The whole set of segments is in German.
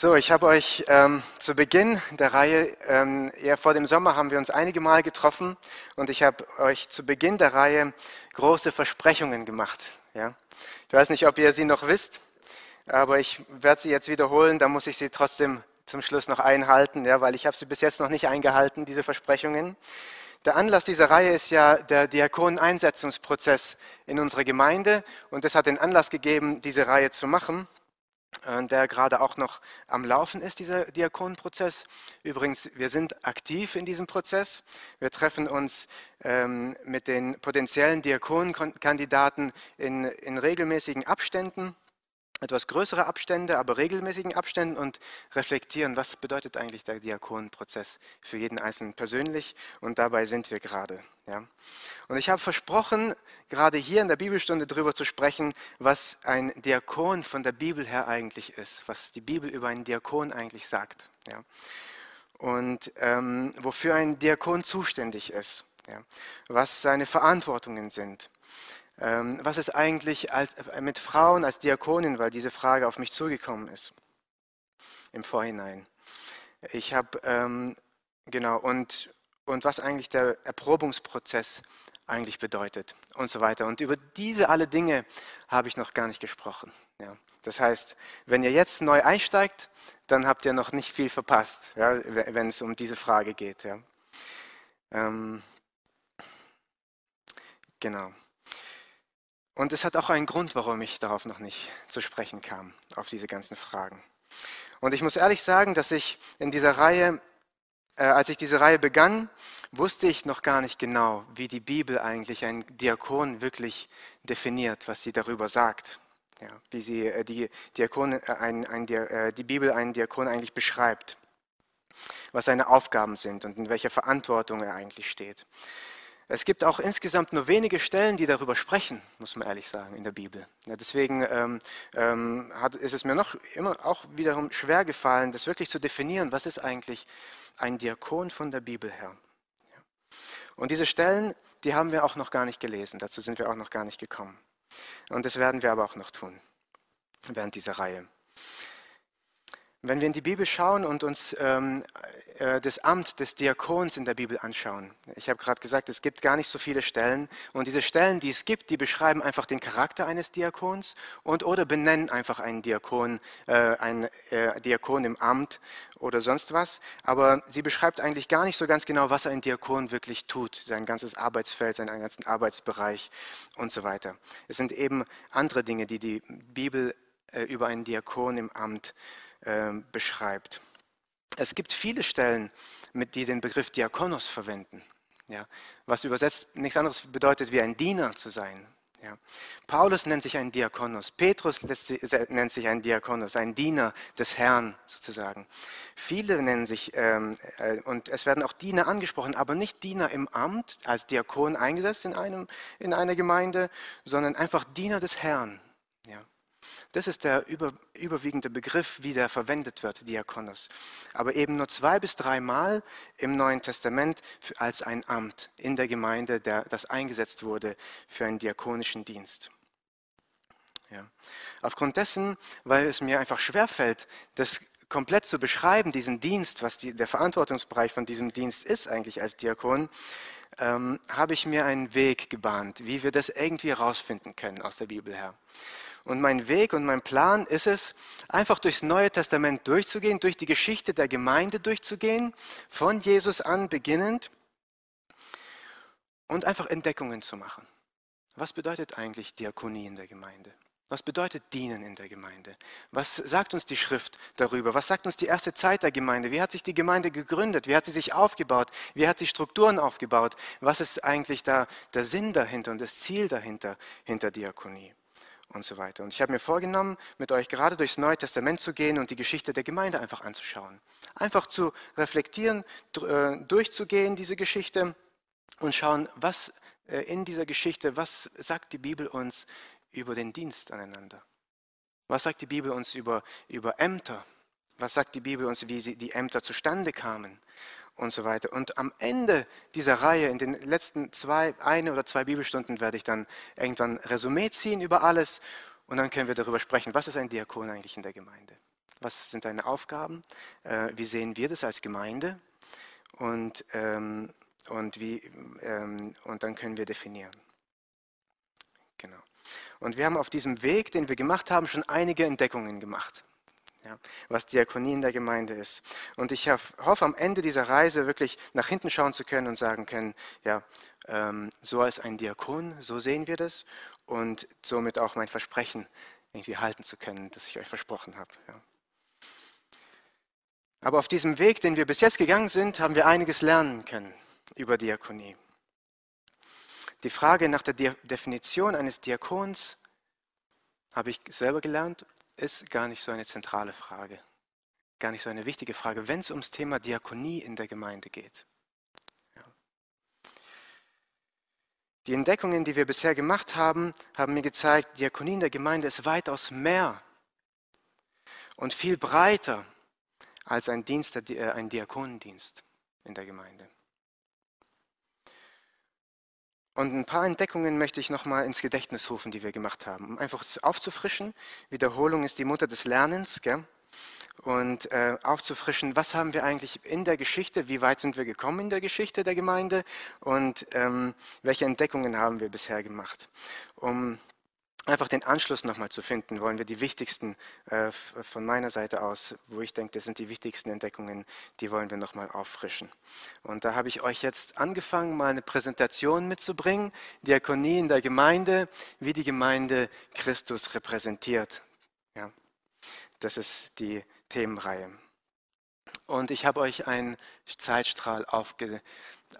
So, ich habe euch ähm, zu Beginn der Reihe, ähm, eher vor dem Sommer haben wir uns einige Mal getroffen und ich habe euch zu Beginn der Reihe große Versprechungen gemacht. Ja? Ich weiß nicht, ob ihr sie noch wisst, aber ich werde sie jetzt wiederholen, da muss ich sie trotzdem zum Schluss noch einhalten, ja, weil ich habe sie bis jetzt noch nicht eingehalten, diese Versprechungen. Der Anlass dieser Reihe ist ja der Diakoneneinsetzungsprozess in unserer Gemeinde und das hat den Anlass gegeben, diese Reihe zu machen. Äh, der gerade auch noch am Laufen ist, dieser Diakonenprozess. Übrigens, wir sind aktiv in diesem Prozess. Wir treffen uns ähm, mit den potenziellen Diakonenkandidaten in, in regelmäßigen Abständen etwas größere Abstände, aber regelmäßigen Abständen und reflektieren, was bedeutet eigentlich der Diakonenprozess für jeden Einzelnen persönlich und dabei sind wir gerade. Ja. Und ich habe versprochen, gerade hier in der Bibelstunde darüber zu sprechen, was ein Diakon von der Bibel her eigentlich ist, was die Bibel über einen Diakon eigentlich sagt ja. und ähm, wofür ein Diakon zuständig ist, ja. was seine Verantwortungen sind. Ähm, was ist eigentlich äh, mit Frauen als Diakonin, weil diese Frage auf mich zugekommen ist im Vorhinein. Ich habe, ähm, genau, und, und was eigentlich der Erprobungsprozess eigentlich bedeutet und so weiter. Und über diese alle Dinge habe ich noch gar nicht gesprochen. Ja. Das heißt, wenn ihr jetzt neu einsteigt, dann habt ihr noch nicht viel verpasst, ja, wenn es um diese Frage geht. Ja. Ähm, genau. Und es hat auch einen Grund, warum ich darauf noch nicht zu sprechen kam, auf diese ganzen Fragen. Und ich muss ehrlich sagen, dass ich in dieser Reihe, äh, als ich diese Reihe begann, wusste ich noch gar nicht genau, wie die Bibel eigentlich einen Diakon wirklich definiert, was sie darüber sagt. Ja, wie sie äh, die, Diakon, äh, ein, ein, äh, die Bibel einen Diakon eigentlich beschreibt, was seine Aufgaben sind und in welcher Verantwortung er eigentlich steht. Es gibt auch insgesamt nur wenige Stellen, die darüber sprechen, muss man ehrlich sagen, in der Bibel. Ja, deswegen ähm, ähm, hat, ist es mir noch immer auch wiederum schwer gefallen, das wirklich zu definieren, was ist eigentlich ein Diakon von der Bibel her. Ja. Und diese Stellen, die haben wir auch noch gar nicht gelesen, dazu sind wir auch noch gar nicht gekommen. Und das werden wir aber auch noch tun während dieser Reihe. Wenn wir in die Bibel schauen und uns ähm, äh, das Amt des Diakons in der Bibel anschauen, ich habe gerade gesagt, es gibt gar nicht so viele Stellen. Und diese Stellen, die es gibt, die beschreiben einfach den Charakter eines Diakons und oder benennen einfach einen Diakon, äh, einen äh, Diakon im Amt oder sonst was, aber sie beschreibt eigentlich gar nicht so ganz genau, was ein Diakon wirklich tut, sein ganzes Arbeitsfeld, seinen ganzen Arbeitsbereich und so weiter. Es sind eben andere Dinge, die die Bibel äh, über einen Diakon im Amt ähm, beschreibt. Es gibt viele Stellen, mit die den Begriff Diakonos verwenden, ja, was übersetzt nichts anderes bedeutet, wie ein Diener zu sein. Ja. Paulus nennt sich ein Diakonos, Petrus nennt sich ein Diakonos, ein Diener des Herrn sozusagen. Viele nennen sich, ähm, äh, und es werden auch Diener angesprochen, aber nicht Diener im Amt, als Diakon eingesetzt in, einem, in einer Gemeinde, sondern einfach Diener des Herrn. Das ist der über, überwiegende Begriff, wie der verwendet wird, Diakonos. Aber eben nur zwei bis dreimal im Neuen Testament als ein Amt in der Gemeinde, der, das eingesetzt wurde für einen diakonischen Dienst. Ja. Aufgrund dessen, weil es mir einfach schwerfällt, das komplett zu beschreiben, diesen Dienst, was die, der Verantwortungsbereich von diesem Dienst ist eigentlich als Diakon, ähm, habe ich mir einen Weg gebahnt, wie wir das irgendwie herausfinden können aus der Bibel her. Und mein Weg und mein Plan ist es, einfach durchs Neue Testament durchzugehen, durch die Geschichte der Gemeinde durchzugehen, von Jesus an beginnend und einfach Entdeckungen zu machen. Was bedeutet eigentlich Diakonie in der Gemeinde? Was bedeutet Dienen in der Gemeinde? Was sagt uns die Schrift darüber? Was sagt uns die erste Zeit der Gemeinde? Wie hat sich die Gemeinde gegründet? Wie hat sie sich aufgebaut? Wie hat sie Strukturen aufgebaut? Was ist eigentlich da der Sinn dahinter und das Ziel dahinter, hinter Diakonie? Und so weiter. Und ich habe mir vorgenommen, mit euch gerade durchs Neue Testament zu gehen und die Geschichte der Gemeinde einfach anzuschauen. Einfach zu reflektieren, äh, durchzugehen, diese Geschichte und schauen, was äh, in dieser Geschichte, was sagt die Bibel uns über den Dienst aneinander? Was sagt die Bibel uns über, über Ämter? Was sagt die Bibel uns, wie die Ämter zustande kamen? Und so weiter. Und am Ende dieser Reihe, in den letzten zwei, eine oder zwei Bibelstunden, werde ich dann irgendwann Resümee ziehen über alles und dann können wir darüber sprechen, was ist ein Diakon eigentlich in der Gemeinde. Was sind deine Aufgaben? Äh, wie sehen wir das als Gemeinde? Und, ähm, und, wie, ähm, und dann können wir definieren. Genau. Und wir haben auf diesem Weg, den wir gemacht haben, schon einige Entdeckungen gemacht, ja, was Diakonie in der Gemeinde ist. Und ich hoffe, am Ende dieser Reise wirklich nach hinten schauen zu können und sagen können, ja, ähm, so als ein Diakon, so sehen wir das und somit auch mein Versprechen irgendwie halten zu können, das ich euch versprochen habe. Ja. Aber auf diesem Weg, den wir bis jetzt gegangen sind, haben wir einiges lernen können über Diakonie. Die Frage nach der Definition eines Diakons, habe ich selber gelernt, ist gar nicht so eine zentrale Frage, gar nicht so eine wichtige Frage, wenn es ums Thema Diakonie in der Gemeinde geht. Ja. Die Entdeckungen, die wir bisher gemacht haben, haben mir gezeigt, Diakonie in der Gemeinde ist weitaus mehr und viel breiter als ein, Dienst, äh, ein Diakonendienst in der Gemeinde. Und ein paar Entdeckungen möchte ich nochmal ins Gedächtnis rufen, die wir gemacht haben, um einfach aufzufrischen. Wiederholung ist die Mutter des Lernens. Gell? Und äh, aufzufrischen, was haben wir eigentlich in der Geschichte, wie weit sind wir gekommen in der Geschichte der Gemeinde und ähm, welche Entdeckungen haben wir bisher gemacht. Um einfach den Anschluss nochmal zu finden, wollen wir die wichtigsten äh, von meiner Seite aus, wo ich denke, das sind die wichtigsten Entdeckungen, die wollen wir nochmal auffrischen. Und da habe ich euch jetzt angefangen, mal eine Präsentation mitzubringen, Diakonie in der Gemeinde, wie die Gemeinde Christus repräsentiert. Ja, das ist die Themenreihe. Und ich habe euch einen Zeitstrahl aufge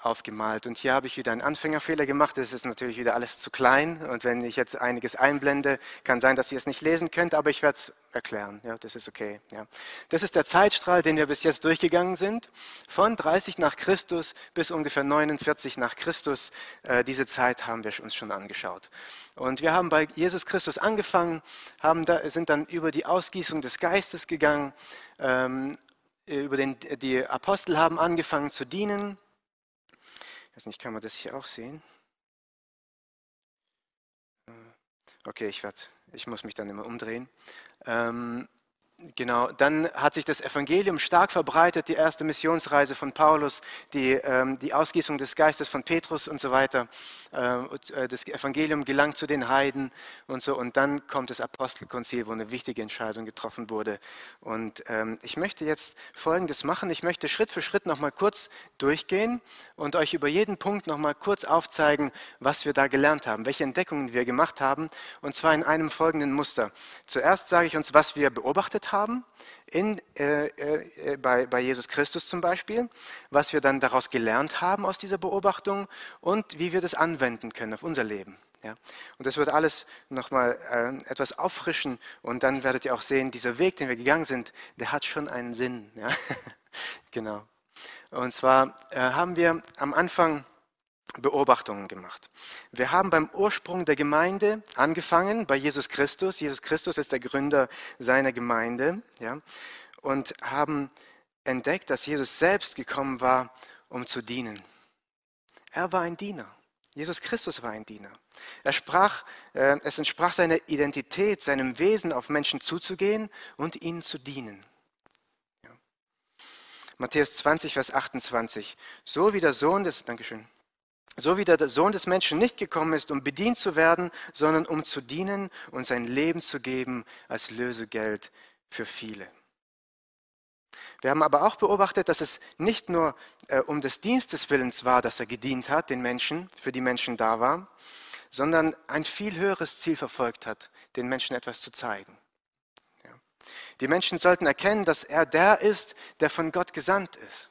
aufgemalt. Und hier habe ich wieder einen Anfängerfehler gemacht. Es ist natürlich wieder alles zu klein. Und wenn ich jetzt einiges einblende, kann sein, dass ihr es nicht lesen könnt, aber ich werde es erklären. Ja, das ist okay. Ja. Das ist der Zeitstrahl, den wir bis jetzt durchgegangen sind. Von 30 nach Christus bis ungefähr 49 nach Christus. Äh, diese Zeit haben wir uns schon angeschaut. Und wir haben bei Jesus Christus angefangen, haben da, sind dann über die Ausgießung des Geistes gegangen. Ähm, über den, die Apostel haben angefangen zu dienen weiß nicht, kann man das hier auch sehen? Äh, okay, ich, werd, ich muss mich dann immer umdrehen. Ähm, Genau, dann hat sich das Evangelium stark verbreitet, die erste Missionsreise von Paulus, die, ähm, die Ausgießung des Geistes von Petrus und so weiter. Ähm, äh, das Evangelium gelangt zu den Heiden und so. Und dann kommt das Apostelkonzil, wo eine wichtige Entscheidung getroffen wurde. Und ähm, ich möchte jetzt Folgendes machen. Ich möchte Schritt für Schritt nochmal kurz durchgehen und euch über jeden Punkt nochmal kurz aufzeigen, was wir da gelernt haben, welche Entdeckungen wir gemacht haben. Und zwar in einem folgenden Muster. Zuerst sage ich uns, was wir beobachtet haben, in, äh, äh, bei, bei Jesus Christus zum Beispiel, was wir dann daraus gelernt haben aus dieser Beobachtung und wie wir das anwenden können auf unser Leben. Ja? Und das wird alles nochmal äh, etwas auffrischen und dann werdet ihr auch sehen, dieser Weg, den wir gegangen sind, der hat schon einen Sinn. Ja? genau. Und zwar äh, haben wir am Anfang Beobachtungen gemacht. Wir haben beim Ursprung der Gemeinde angefangen, bei Jesus Christus. Jesus Christus ist der Gründer seiner Gemeinde. Ja, und haben entdeckt, dass Jesus selbst gekommen war, um zu dienen. Er war ein Diener. Jesus Christus war ein Diener. Er sprach, äh, es entsprach seiner Identität, seinem Wesen, auf Menschen zuzugehen und ihnen zu dienen. Matthäus 20, Vers 28. So wie der Sohn des, Dankeschön, so wie der Sohn des Menschen nicht gekommen ist, um bedient zu werden, sondern um zu dienen und sein Leben zu geben als Lösegeld für viele. Wir haben aber auch beobachtet, dass es nicht nur äh, um des Dienstes Willens war, dass er gedient hat, den Menschen, für die Menschen da war, sondern ein viel höheres Ziel verfolgt hat, den Menschen etwas zu zeigen. Ja. Die Menschen sollten erkennen, dass er der ist, der von Gott gesandt ist.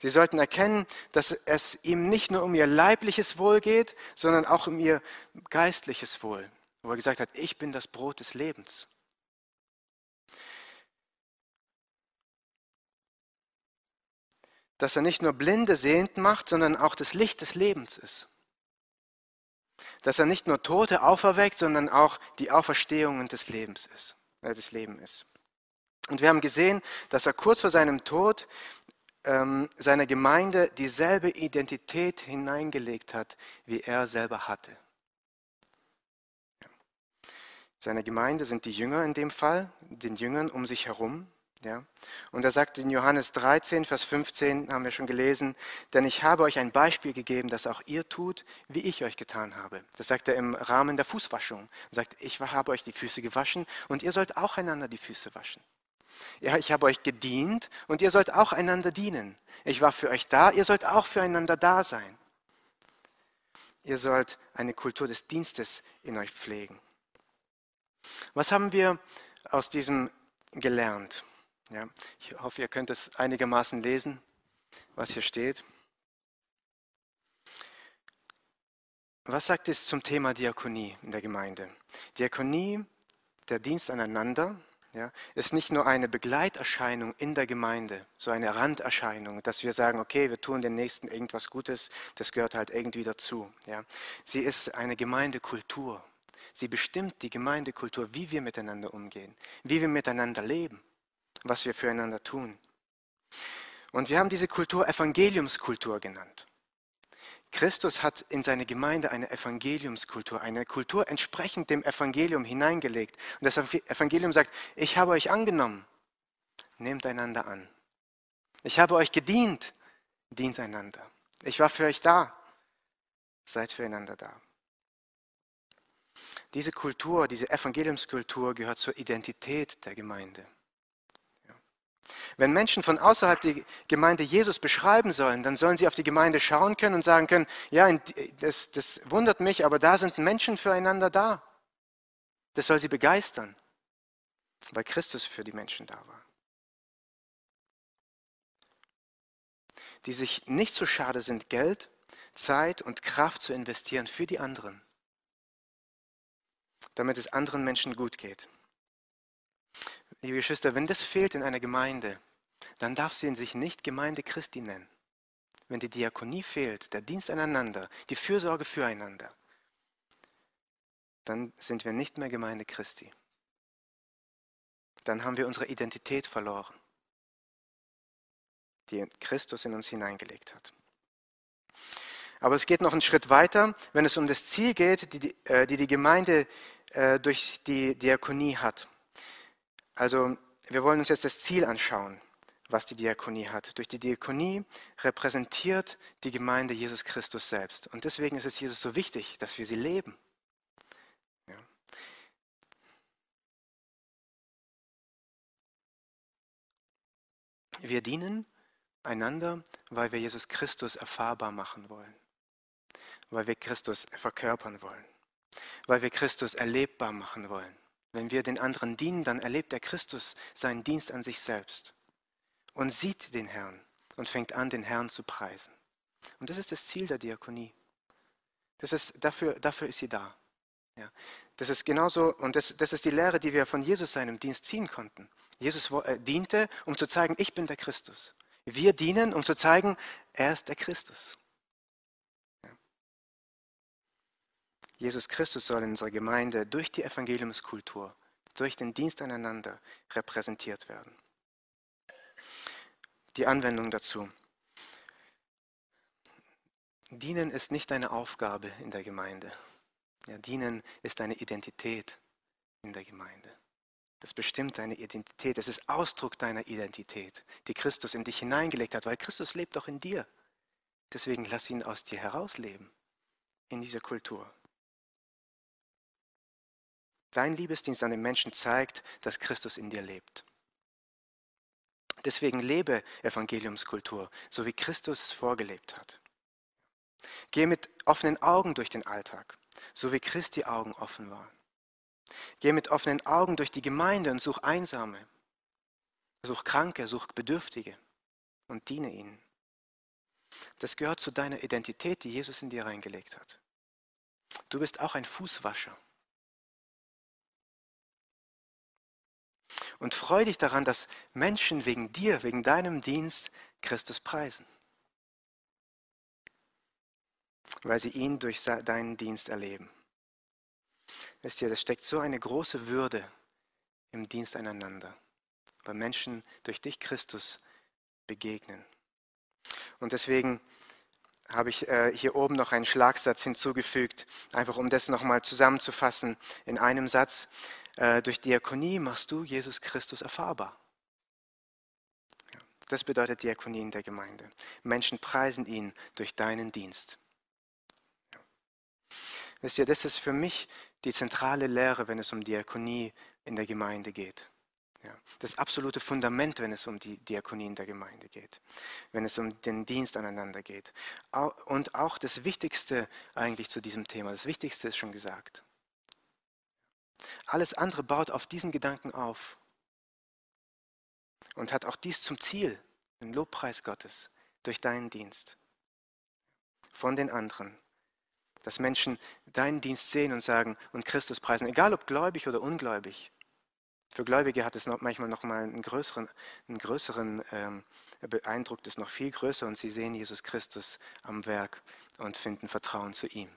Sie sollten erkennen, dass es ihm nicht nur um ihr leibliches Wohl geht, sondern auch um ihr geistliches Wohl, wo er gesagt hat, ich bin das Brot des Lebens. Dass er nicht nur Blinde sehend macht, sondern auch das Licht des Lebens ist. Dass er nicht nur Tote auferweckt, sondern auch die Auferstehung des Lebens ist, äh, des Lebens ist. Und wir haben gesehen, dass er kurz vor seinem Tod seiner Gemeinde dieselbe Identität hineingelegt hat, wie er selber hatte. Seine Gemeinde sind die Jünger in dem Fall, den Jüngern um sich herum. Ja? Und er sagt in Johannes 13, Vers 15, haben wir schon gelesen, denn ich habe euch ein Beispiel gegeben, dass auch ihr tut, wie ich euch getan habe. Das sagt er im Rahmen der Fußwaschung. Er sagt, ich habe euch die Füße gewaschen und ihr sollt auch einander die Füße waschen. Ja, ich habe euch gedient und ihr sollt auch einander dienen. Ich war für euch da, ihr sollt auch füreinander da sein. Ihr sollt eine Kultur des Dienstes in euch pflegen. Was haben wir aus diesem gelernt? Ja, ich hoffe, ihr könnt es einigermaßen lesen, was hier steht. Was sagt es zum Thema Diakonie in der Gemeinde? Diakonie, der Dienst aneinander, ja, ist nicht nur eine Begleiterscheinung in der Gemeinde, so eine Randerscheinung, dass wir sagen, okay, wir tun den Nächsten irgendwas Gutes, das gehört halt irgendwie dazu. Ja. Sie ist eine Gemeindekultur. Sie bestimmt die Gemeindekultur, wie wir miteinander umgehen, wie wir miteinander leben, was wir füreinander tun. Und wir haben diese Kultur Evangeliumskultur genannt. Christus hat in seine Gemeinde eine Evangeliumskultur, eine Kultur entsprechend dem Evangelium hineingelegt. Und das Evangelium sagt, ich habe euch angenommen, nehmt einander an. Ich habe euch gedient, dient einander. Ich war für euch da, seid füreinander da. Diese Kultur, diese Evangeliumskultur gehört zur Identität der Gemeinde. Wenn Menschen von außerhalb die Gemeinde Jesus beschreiben sollen, dann sollen sie auf die Gemeinde schauen können und sagen können, ja, das, das wundert mich, aber da sind Menschen füreinander da. Das soll sie begeistern, weil Christus für die Menschen da war. Die sich nicht so schade sind, Geld, Zeit und Kraft zu investieren für die anderen, damit es anderen Menschen gut geht liebe Geschwister, wenn das fehlt in einer Gemeinde, dann darf sie sich nicht Gemeinde Christi nennen. Wenn die Diakonie fehlt, der Dienst aneinander, die Fürsorge füreinander, dann sind wir nicht mehr Gemeinde Christi. Dann haben wir unsere Identität verloren, die Christus in uns hineingelegt hat. Aber es geht noch einen Schritt weiter, wenn es um das Ziel geht, die die, äh, die, Gemeinde äh, durch die Diakonie hat. Also wir wollen uns jetzt das Ziel anschauen, was die Diakonie hat. Durch die Diakonie repräsentiert die Gemeinde Jesus Christus selbst. Und deswegen ist es Jesus so wichtig, dass wir sie leben. Ja. Wir dienen einander, weil wir Jesus Christus erfahrbar machen wollen, weil wir Christus verkörpern wollen, weil wir Christus erlebbar machen wollen. Wenn wir den anderen dienen, dann erlebt der Christus seinen Dienst an sich selbst und sieht den Herrn und fängt an, den Herrn zu preisen. Und das ist das Ziel der Diakonie. Das ist, dafür, dafür ist sie da. Ja. Das ist genauso, und das, das ist die Lehre, die wir von Jesus seinem Dienst ziehen konnten. Jesus äh, diente, um zu zeigen, ich bin der Christus. Wir dienen, um zu zeigen, er ist der Christus. Jesus Christus soll in unserer Gemeinde durch die Evangeliumskultur, durch den Dienst aneinander repräsentiert werden. Die Anwendung dazu. Dienen ist nicht eine Aufgabe in der Gemeinde. Ja, dienen ist eine Identität in der Gemeinde. Das bestimmt deine Identität. Es ist Ausdruck deiner Identität, die Christus in dich hineingelegt hat, weil Christus lebt doch in dir. Deswegen lass ihn aus dir herausleben, in dieser Kultur. Dein Liebesdienst an den Menschen zeigt, dass Christus in dir lebt. Deswegen lebe Evangeliumskultur, so wie Christus es vorgelebt hat. Geh mit offenen Augen durch den Alltag, so wie Christi Augen offen waren. Geh mit offenen Augen durch die Gemeinde und such Einsame, such Kranke, such Bedürftige und diene ihnen. Das gehört zu deiner Identität, die Jesus in dir reingelegt hat. Du bist auch ein Fußwascher. Und freu dich daran, dass Menschen wegen dir, wegen deinem Dienst Christus preisen. Weil sie ihn durch deinen Dienst erleben. Wisst ihr, das steckt so eine große Würde im Dienst einander, weil Menschen durch dich Christus begegnen. Und deswegen habe ich äh, hier oben noch einen Schlagsatz hinzugefügt, einfach um das nochmal zusammenzufassen in einem Satz. Äh, durch Diakonie machst du Jesus Christus erfahrbar. Das bedeutet Diakonie in der Gemeinde. Menschen preisen ihn durch deinen Dienst. Wisst ihr, das ist für mich die zentrale Lehre, wenn es um Diakonie in der Gemeinde geht. Das absolute Fundament, wenn es um die Diakonie in der Gemeinde geht, wenn es um den Dienst aneinander geht. Und auch das Wichtigste eigentlich zu diesem Thema, das Wichtigste ist schon gesagt. Alles andere baut auf diesen Gedanken auf und hat auch dies zum Ziel, den Lobpreis Gottes durch deinen Dienst von den anderen. Dass Menschen deinen Dienst sehen und sagen und Christus preisen, egal ob gläubig oder ungläubig. Für Gläubige hat es noch manchmal noch mal einen größeren, einen größeren ähm, beeindruckt es noch viel größer und sie sehen Jesus Christus am Werk und finden Vertrauen zu ihm.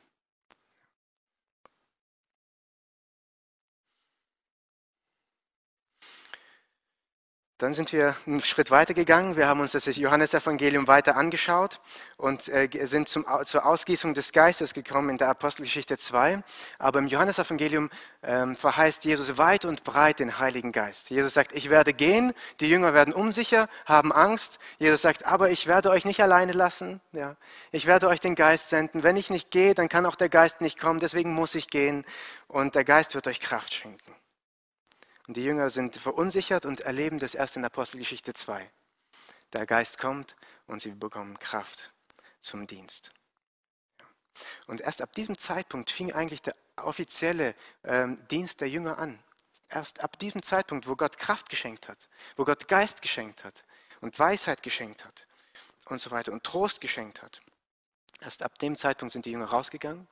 Dann sind wir einen Schritt weiter gegangen. Wir haben uns das Johannesevangelium weiter angeschaut und äh, sind zum, zur Ausgießung des Geistes gekommen in der Apostelgeschichte 2. Aber im Johannesevangelium ähm, verheißt Jesus weit und breit den Heiligen Geist. Jesus sagt, ich werde gehen, die Jünger werden unsicher, haben Angst. Jesus sagt, aber ich werde euch nicht alleine lassen. Ja. Ich werde euch den Geist senden. Wenn ich nicht gehe, dann kann auch der Geist nicht kommen. Deswegen muss ich gehen und der Geist wird euch Kraft schenken. Und die Jünger sind verunsichert und erleben das erst in Apostelgeschichte 2. Der Geist kommt und sie bekommen Kraft zum Dienst. Und erst ab diesem Zeitpunkt fing eigentlich der offizielle ähm, Dienst der Jünger an. Erst ab diesem Zeitpunkt, wo Gott Kraft geschenkt hat, wo Gott Geist geschenkt hat und Weisheit geschenkt hat und so weiter und Trost geschenkt hat. Erst ab dem Zeitpunkt sind die Jünger rausgegangen.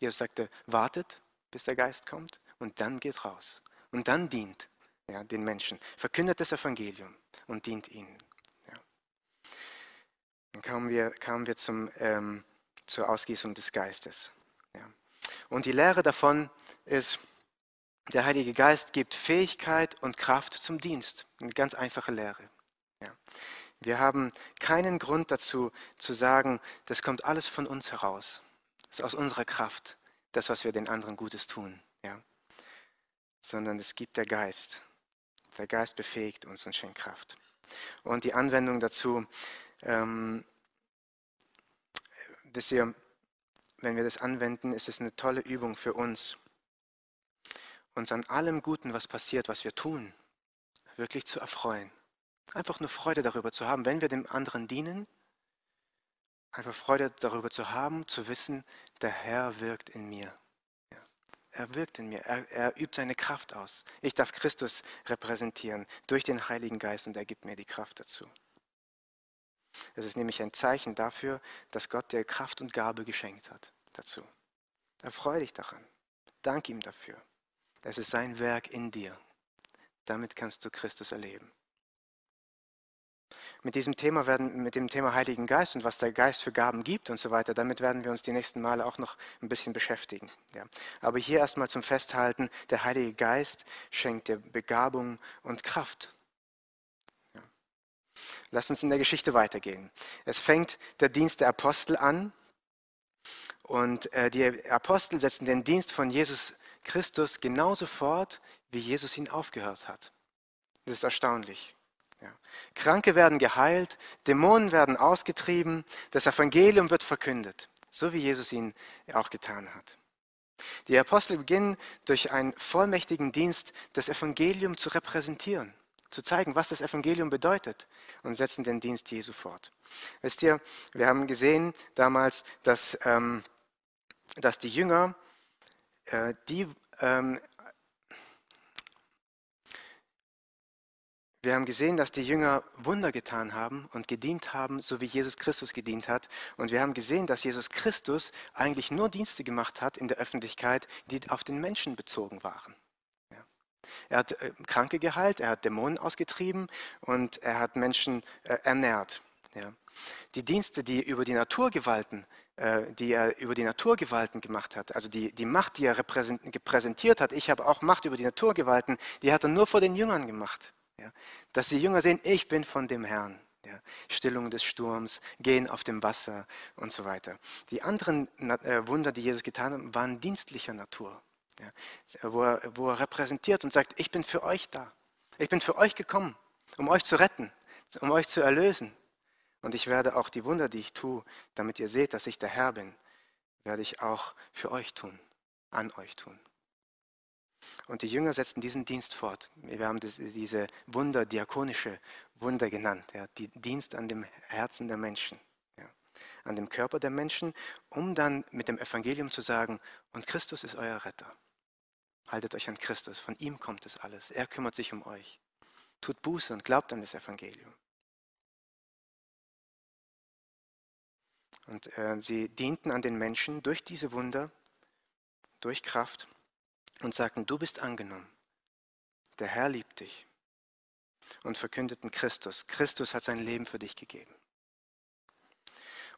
Jesus sagte, wartet, bis der Geist kommt und dann geht raus und dann dient ja, den Menschen, verkündet das Evangelium und dient ihnen. Ja. Dann kamen wir, kamen wir zum, ähm, zur Ausgießung des Geistes. Ja. Und die Lehre davon ist, der Heilige Geist gibt Fähigkeit und Kraft zum Dienst. Eine ganz einfache Lehre. Ja. Wir haben keinen Grund dazu zu sagen, das kommt alles von uns heraus. Das ist aus unserer Kraft, das, was wir den anderen Gutes tun. Ja sondern es gibt der Geist. Der Geist befähigt uns und schenkt Kraft. Und die Anwendung dazu, ähm, wisst ihr, wenn wir das anwenden, ist es eine tolle Übung für uns, uns an allem Guten, was passiert, was wir tun, wirklich zu erfreuen. Einfach nur Freude darüber zu haben, wenn wir dem anderen dienen, einfach Freude darüber zu haben, zu wissen, der Herr wirkt in mir er wirkt in mir, er, er, übt seine Kraft aus. Ich darf Christus repräsentieren durch den Heiligen Geist und er gibt mir die Kraft dazu. Es ist nämlich ein Zeichen dafür, dass Gott dir Kraft und Gabe geschenkt hat dazu. Erfreue dich daran. Dank ihm dafür. Es ist sein Werk in dir. Damit kannst du Christus erleben mit diesem Thema werden, mit dem Thema Heiligen Geist und was der Geist für Gaben gibt und so weiter, damit werden wir uns die nächsten Male auch noch ein bisschen beschäftigen. Ja. Aber hier erstmal zum Festhalten, der Heilige Geist schenkt dir Begabung und Kraft. Ja. Lass uns in der Geschichte weitergehen. Es fängt der Dienst der Apostel an und äh, die Apostel setzen den Dienst von Jesus Christus genauso fort, wie Jesus ihn aufgehört hat. Das ist erstaunlich. Ja. Kranke werden geheilt, Dämonen werden ausgetrieben, das Evangelium wird verkündet, so wie Jesus ihn auch getan hat. Die Apostel beginnen durch einen vollmächtigen Dienst das Evangelium zu repräsentieren, zu zeigen, was das Evangelium bedeutet und setzen den Dienst Jesu fort. Wisst ihr, wir haben gesehen damals, dass, ähm, dass die Jünger, äh, die ähm, Wir haben gesehen, dass die Jünger Wunder getan haben und gedient haben, so wie Jesus Christus gedient hat. Und wir haben gesehen, dass Jesus Christus eigentlich nur Dienste gemacht hat in der Öffentlichkeit, die auf den Menschen bezogen waren. Er hat äh, Kranke geheilt, er hat Dämonen ausgetrieben und er hat Menschen äh, ernährt. Die Dienste, die über die Naturgewalten äh, die er über die Naturgewalten gemacht hat, also die, die Macht, die er repräsentiert hat, ich habe auch Macht über die Naturgewalten, die hat er nur vor den Jüngern gemacht. Ja, dass die Jünger sehen, ich bin von dem Herrn. Ja, Stillung des Sturms, Gehen auf dem Wasser und so weiter. Die anderen äh, Wunder, die Jesus getan hat, waren dienstlicher Natur. Ja, wo, er, wo er repräsentiert und sagt, ich bin für euch da. Ich bin für euch gekommen, um euch zu retten, um euch zu erlösen. Und ich werde auch die Wunder, die ich tue, damit ihr seht, dass ich der Herr bin, werde ich auch für euch tun, an euch tun. Und die Jünger setzten diesen Dienst fort. Wir haben das, diese Wunder, diakonische Wunder genannt, ja, die Dienst an dem Herzen der Menschen, ja, an dem Körper der Menschen, um dann mit dem Evangelium zu sagen, und Christus ist euer Retter. Haltet euch an Christus, von ihm kommt es alles. Er kümmert sich um euch. Tut Buße und glaubt an das Evangelium. Und äh, sie dienten an den Menschen durch diese Wunder, durch Kraft und sagten, du bist angenommen. Der Herr liebt dich. Und verkündeten Christus. Christus hat sein Leben für dich gegeben.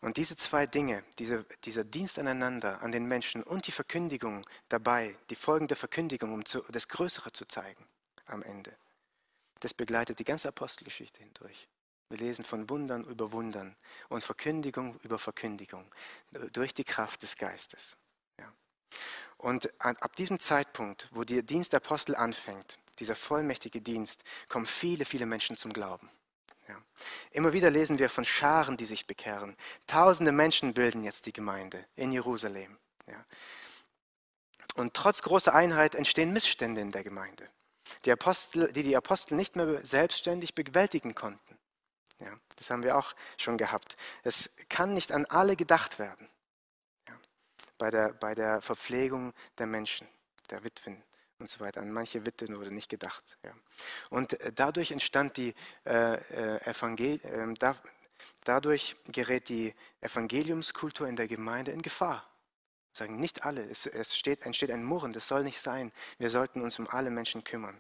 Und diese zwei Dinge, diese, dieser Dienst aneinander, an den Menschen und die Verkündigung dabei, die folgende Verkündigung, um zu, das Größere zu zeigen am Ende, das begleitet die ganze Apostelgeschichte hindurch. Wir lesen von Wundern über Wundern und Verkündigung über Verkündigung durch die Kraft des Geistes. Und ab diesem Zeitpunkt, wo der Dienst der Apostel anfängt, dieser vollmächtige Dienst, kommen viele, viele Menschen zum Glauben. Ja. Immer wieder lesen wir von Scharen, die sich bekehren. Tausende Menschen bilden jetzt die Gemeinde in Jerusalem. Ja. Und trotz großer Einheit entstehen Missstände in der Gemeinde, die, Apostel, die die Apostel nicht mehr selbstständig bewältigen konnten. Ja, das haben wir auch schon gehabt. Es kann nicht an alle gedacht werden bei der, bei der Verpflegung der Menschen, der Witwen und so weiter. An manche Witwen wurde nicht gedacht. Ja. Und äh, dadurch entstand die äh, äh Evangel äh, da, dadurch gerät die Evangeliumskultur in der Gemeinde in Gefahr. Sagen nicht alle, es, es steht, entsteht ein Murren, das soll nicht sein. Wir sollten uns um alle Menschen kümmern.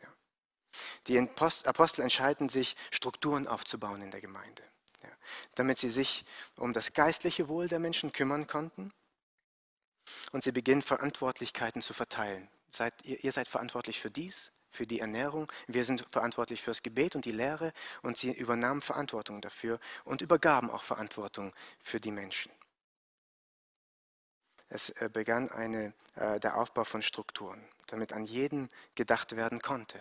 Ja. Die Apostel entscheiden sich, Strukturen aufzubauen in der Gemeinde, ja, damit sie sich um das geistliche Wohl der Menschen kümmern konnten und sie beginnen Verantwortlichkeiten zu verteilen. Seid, ihr, ihr seid verantwortlich für dies, für die Ernährung, wir sind verantwortlich fürs Gebet und die Lehre und sie übernahmen Verantwortung dafür und übergaben auch Verantwortung für die Menschen. Es äh, begann eine, äh, der Aufbau von Strukturen, damit an jeden gedacht werden konnte.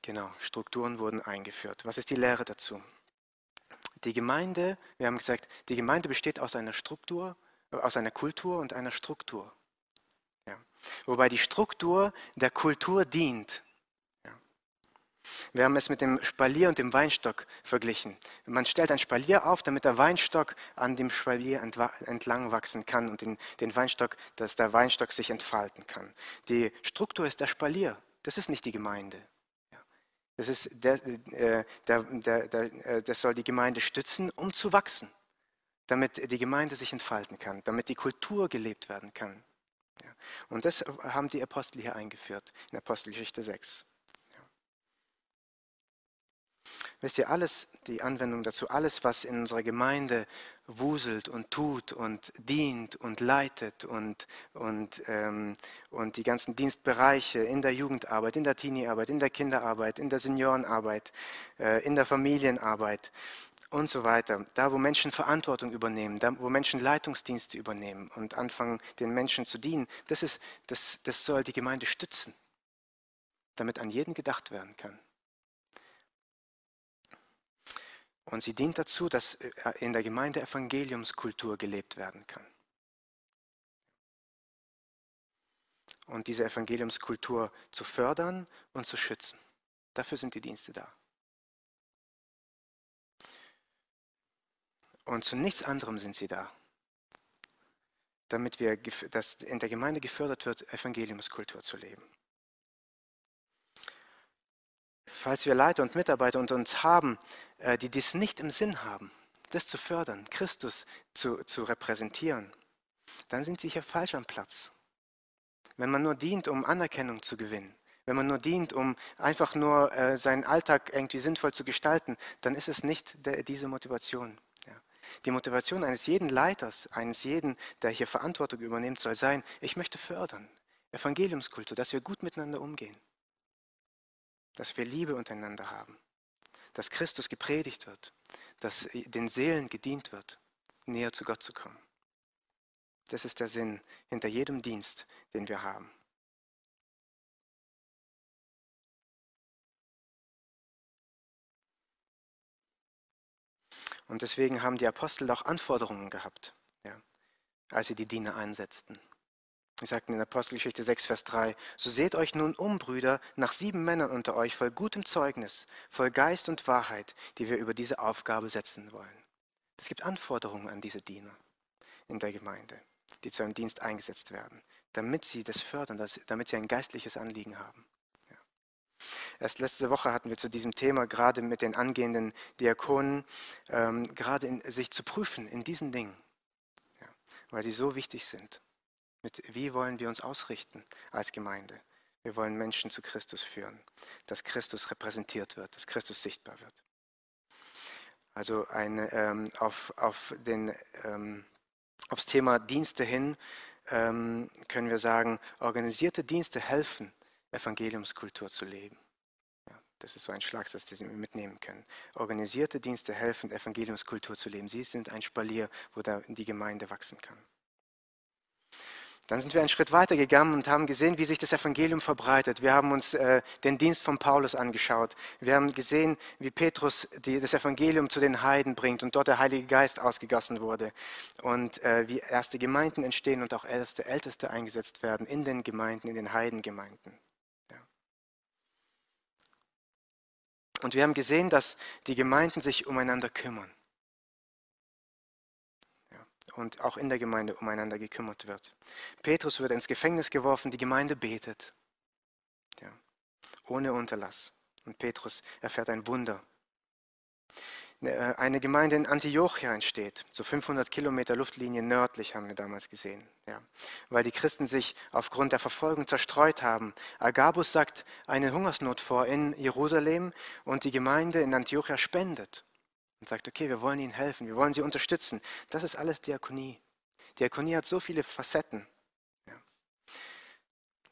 Genau, Strukturen wurden eingeführt. Was ist die Lehre dazu? Die Gemeinde, wir haben gesagt, die Gemeinde besteht aus einer Struktur, aus einer Kultur und einer Struktur. Ja. Wobei die Struktur der Kultur dient. Ja. Wir haben es mit dem Spalier und dem Weinstock verglichen. Man stellt ein Spalier auf, damit der Weinstock an dem Spalier entlang wachsen kann und den, den Weinstock, dass der Weinstock sich entfalten kann. Die Struktur ist der Spalier. Das ist nicht die Gemeinde. Das, ist der, äh, der, der, äh, das soll die Gemeinde stützen, um zu wachsen, damit die Gemeinde sich entfalten kann, damit die Kultur gelebt werden kann. Und das haben die Apostel hier eingeführt in Apostelgeschichte 6. Wisst ihr, alles, die Anwendung dazu, alles, was in unserer Gemeinde wuselt und tut und dient und leitet und, und, ähm, und die ganzen Dienstbereiche in der Jugendarbeit, in der Teenie-Arbeit, in der Kinderarbeit, in der Seniorenarbeit, äh, in der Familienarbeit und so weiter. Da, wo Menschen Verantwortung übernehmen, da, wo Menschen Leitungsdienste übernehmen und anfangen, den Menschen zu dienen, das, ist, das, das soll die Gemeinde stützen, damit an jeden gedacht werden kann. Und sie dient dazu, dass äh, in der Gemeinde Evangeliumskultur gelebt werden kann. Und diese Evangeliumskultur zu fördern und zu schützen. Dafür sind die Dienste da. Und zu nichts anderem sind sie da. Damit wir, dass in der Gemeinde gefördert wird, Evangeliumskultur zu leben. Falls wir Leiter und Mitarbeiter unter uns haben, äh, die dies nicht im Sinn haben, das zu fördern, Christus zu, zu repräsentieren, dann sind sie hier falsch am Platz. Wenn man nur dient, um Anerkennung zu gewinnen, wenn man nur dient, um einfach nur äh, seinen Alltag irgendwie sinnvoll zu gestalten, dann ist es nicht diese Motivation. Die Motivation eines jeden Leiters, eines jeden, der hier Verantwortung übernimmt, soll sein, ich möchte fördern. Evangeliumskultur, dass wir gut miteinander umgehen. Dass wir Liebe untereinander haben, dass Christus gepredigt wird, dass den Seelen gedient wird, näher zu Gott zu kommen. Das ist der Sinn hinter jedem Dienst, den wir haben. Und deswegen haben die Apostel auch Anforderungen gehabt, ja, als sie die Diener einsetzten. Sie sagten in Apostelgeschichte 6, Vers 3, so seht euch nun um, Brüder, nach sieben Männern unter euch, voll gutem Zeugnis, voll Geist und Wahrheit, die wir über diese Aufgabe setzen wollen. Es gibt Anforderungen an diese Diener in der Gemeinde, die zu einem Dienst eingesetzt werden, damit sie das fördern, damit sie ein geistliches Anliegen haben. Erst letzte Woche hatten wir zu diesem Thema gerade mit den angehenden Diakonen, ähm, gerade in, sich zu prüfen in diesen Dingen, ja, weil sie so wichtig sind. Mit, wie wollen wir uns ausrichten als Gemeinde? Wir wollen Menschen zu Christus führen, dass Christus repräsentiert wird, dass Christus sichtbar wird. Also eine, ähm, auf, auf den, ähm, aufs Thema Dienste hin ähm, können wir sagen, organisierte Dienste helfen, Evangeliumskultur zu leben. Ja, das ist so ein Schlagsatz, den Sie mitnehmen können. Organisierte Dienste helfen, Evangeliumskultur zu leben. Sie sind ein Spalier, wo da die Gemeinde wachsen kann. Dann sind wir einen Schritt weiter gegangen und haben gesehen, wie sich das Evangelium verbreitet. Wir haben uns äh, den Dienst von Paulus angeschaut. Wir haben gesehen, wie Petrus die, das Evangelium zu den Heiden bringt und dort der Heilige Geist ausgegossen wurde. Und äh, wie erste Gemeinden entstehen und auch erste Älteste eingesetzt werden in den Gemeinden, in den Heidengemeinden. Und wir haben gesehen, dass die Gemeinden sich umeinander kümmern. Und auch in der Gemeinde umeinander gekümmert wird. Petrus wird ins Gefängnis geworfen, die Gemeinde betet. Ja, ohne Unterlass. Und Petrus erfährt ein Wunder äh, eine Gemeinde in Antiochia entsteht, so 500 Kilometer Luftlinie nördlich haben wir damals gesehen, ja, weil die Christen sich aufgrund der Verfolgung zerstreut haben. Agabus sagt eine Hungersnot vor in Jerusalem und die Gemeinde in Antiochia spendet und sagt, okay, wir wollen ihnen helfen, wir wollen sie unterstützen. Das ist alles Diakonie. Diakonie hat so viele Facetten.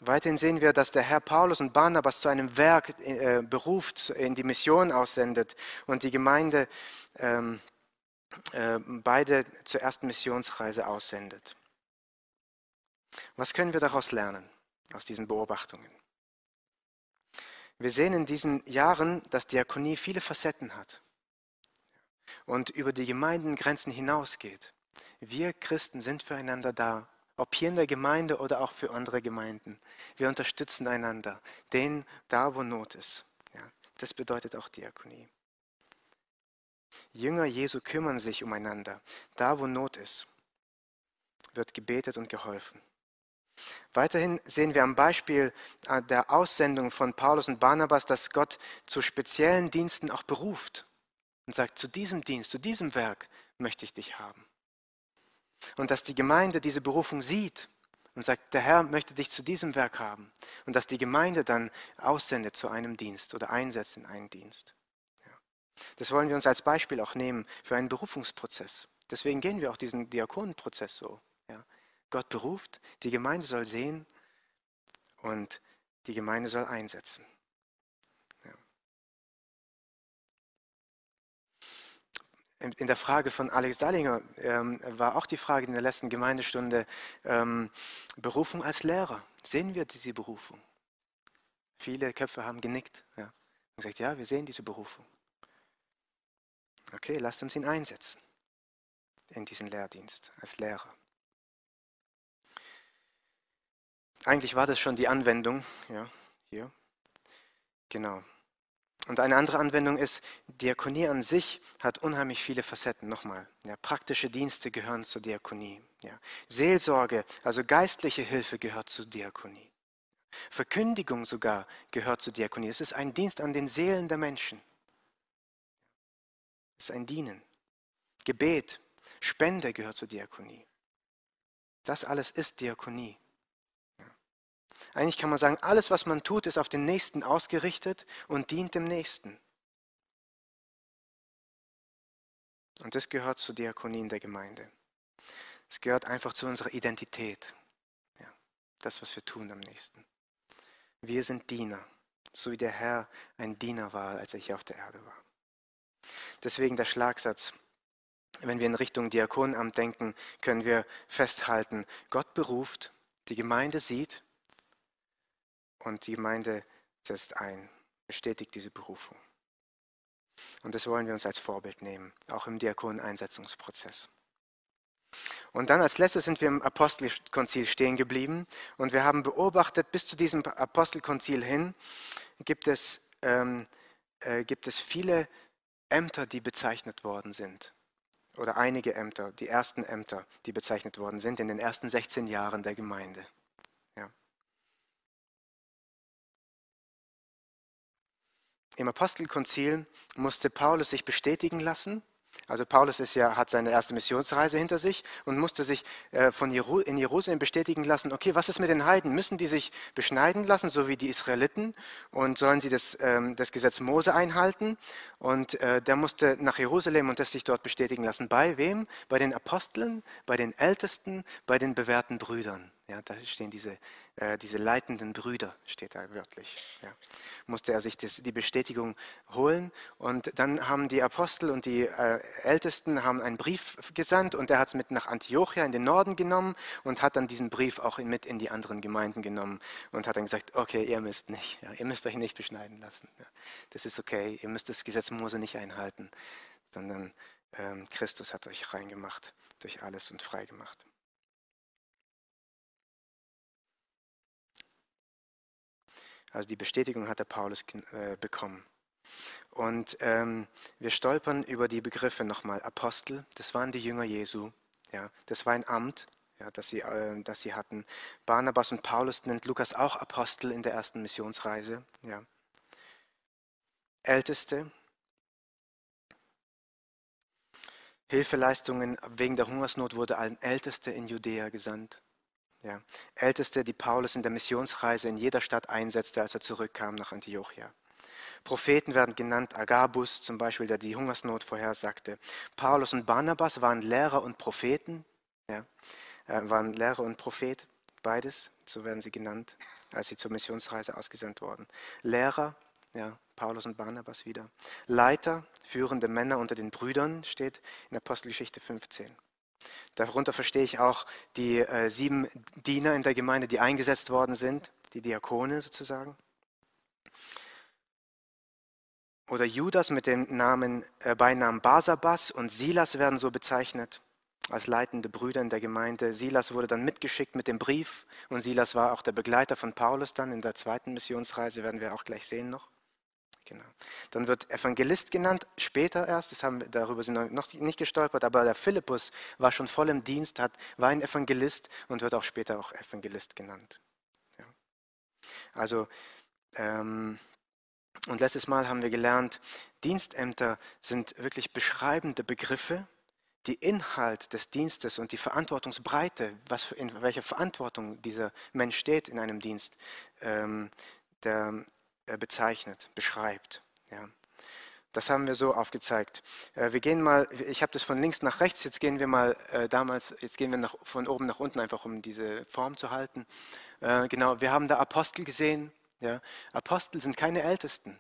Weiterhin sehen wir, dass der Herr Paulus und Barnabas zu einem Werk äh, beruft, in die Mission aussendet und die Gemeinde ähm, äh, beide zur ersten Missionsreise aussendet. Was können wir daraus lernen, aus diesen Beobachtungen? Wir sehen in diesen Jahren, dass Diakonie viele Facetten hat und über die Gemeindengrenzen hinausgeht. Wir Christen sind füreinander da ob hier in der Gemeinde oder auch für andere Gemeinden. Wir unterstützen einander, den da, wo Not ist. Ja, das bedeutet auch Diakonie. Jünger Jesu kümmern sich umeinander. Da, wo Not ist, wird gebetet und geholfen. Weiterhin sehen wir am Beispiel äh, der Aussendung von Paulus und Barnabas, dass Gott zu speziellen Diensten auch beruft und sagt, zu diesem Dienst, zu diesem Werk möchte ich dich haben. Und dass die Gemeinde diese Berufung sieht und sagt, der Herr möchte dich zu diesem Werk haben. Und dass die Gemeinde dann aussendet zu einem Dienst oder einsetzt in einen Dienst. Das wollen wir uns als Beispiel auch nehmen für einen Berufungsprozess. Deswegen gehen wir auch diesen Diakonenprozess so. Ja. Gott beruft, die Gemeinde soll sehen und die Gemeinde soll einsetzen. In der Frage von Alex Dallinger ähm, war auch die Frage in der letzten Gemeindestunde, ähm, Berufung als Lehrer. Sehen wir diese Berufung? Viele Köpfe haben genickt ja, und gesagt, ja, wir sehen diese Berufung. Okay, lasst uns ihn einsetzen in diesen Lehrdienst als Lehrer. Eigentlich war das schon die Anwendung, ja, hier. Genau. Und eine andere Anwendung ist, Diakonie an sich hat unheimlich viele Facetten. Nochmal, ja, praktische Dienste gehören zur Diakonie. Ja. Seelsorge, also geistliche Hilfe gehört zur Diakonie. Verkündigung sogar gehört zur Diakonie. Es ist ein Dienst an den Seelen der Menschen. Es ist ein Dienen. Gebet, Spende gehört zur Diakonie. Das alles ist Diakonie. Eigentlich kann man sagen, alles, was man tut, ist auf den Nächsten ausgerichtet und dient dem Nächsten. Und das gehört zur Diakonie in der Gemeinde. Es gehört einfach zu unserer Identität. Ja, das, was wir tun am nächsten. Wir sind Diener. so wie der Herr ein Diener war, als er hier auf der Erde war. Deswegen der Schlagsatz. Wenn wir in Richtung Diakonenamt denken, können wir festhalten, Gott beruft, die Gemeinde sieht und die Gemeinde setzt ein, bestätigt diese Berufung. Und das wollen wir uns als Vorbild nehmen, auch im Diakoneneinsetzungsprozess. Und dann als letztes sind wir im Apostelkonzil stehen geblieben und wir haben beobachtet, bis zu diesem Apostelkonzil hin gibt es, ähm, äh, gibt es viele Ämter, die bezeichnet worden sind. Oder einige Ämter, die ersten Ämter, die bezeichnet worden sind in den ersten 16 Jahren der Gemeinde. Im Apostelkonzil musste Paulus sich bestätigen lassen also Paulus ist ja, hat seine erste Missionsreise hinter sich und musste sich äh, von Jeru in Jerusalem bestätigen lassen, okay, was ist mit den Heiden? Müssen die sich beschneiden lassen, so wie die Israeliten? Und sollen sie das, ähm, das Gesetz Mose einhalten? Und äh, der musste nach Jerusalem und das sich dort bestätigen lassen. Bei wem? Bei den Aposteln, bei den Ältesten, bei den bewährten Brüdern. Ja, da stehen diese, äh, diese leitenden Brüder, steht da wörtlich. Ja. Musste er sich das, die Bestätigung holen. Und dann haben die Apostel und die äh, Ältesten haben einen Brief gesandt und er hat es mit nach Antiochia in den Norden genommen und hat dann diesen Brief auch mit in die anderen Gemeinden genommen und hat dann gesagt, okay, ihr müsst nicht, ja, ihr müsst euch nicht beschneiden lassen. Ja. Das ist okay, ihr müsst das Gesetz Mose nicht einhalten, sondern ähm, Christus hat euch reingemacht durch alles und frei Also die Bestätigung hat der Paulus äh, bekommen. Und ähm, wir stolpern über die Begriffe nochmal. Apostel, das waren die Jünger Jesu. Ja, das war ein Amt, ja, das, sie, äh, das sie hatten. Barnabas und Paulus nennt Lukas auch Apostel in der ersten Missionsreise. Ja. Älteste, Hilfeleistungen wegen der Hungersnot wurde allen Älteste in Judäa gesandt. Ja, Älteste, die Paulus in der Missionsreise in jeder Stadt einsetzte, als er zurückkam nach Antiochia. Propheten werden genannt, Agabus zum Beispiel, der die Hungersnot vorhersagte. Paulus und Barnabas waren Lehrer und Propheten, ja, äh, waren Lehrer und Prophet, beides, so werden sie genannt, als sie zur Missionsreise ausgesandt wurden. Lehrer, ja, Paulus und Barnabas wieder. Leiter, führende Männer unter den Brüdern, steht in Apostelgeschichte 15. Darunter verstehe ich auch die äh, sieben Diener in der Gemeinde, die eingesetzt worden sind, die Diakone sozusagen. Oder Judas mit dem Namen, äh, Beinamen Basabas und Silas werden so bezeichnet als leitende Brüder in der Gemeinde. Silas wurde dann mitgeschickt mit dem Brief und Silas war auch der Begleiter von Paulus dann in der zweiten Missionsreise, werden wir auch gleich sehen noch. Genau. Dann wird Evangelist genannt, später erst, das haben, darüber sind wir noch nicht gestolpert, aber der Philippus war schon voll im Dienst, hat, war ein Evangelist und wird auch später auch Evangelist genannt. Ja. Also, ähm, und letztes Mal haben wir gelernt, Dienstämter sind wirklich beschreibende Begriffe, die Inhalt des Dienstes und die Verantwortungsbreite, was für, in welcher Verantwortung dieser Mensch steht in einem Dienst, ähm, der, bezeichnet, beschreibt. Ja. Das haben wir so aufgezeigt. Äh, wir gehen mal, ich habe das von links nach rechts, jetzt gehen wir mal äh, damals, jetzt gehen wir nach, von oben nach unten, einfach um diese Form zu halten. Genau, wir haben da Apostel gesehen. Ja. Apostel sind keine Ältesten.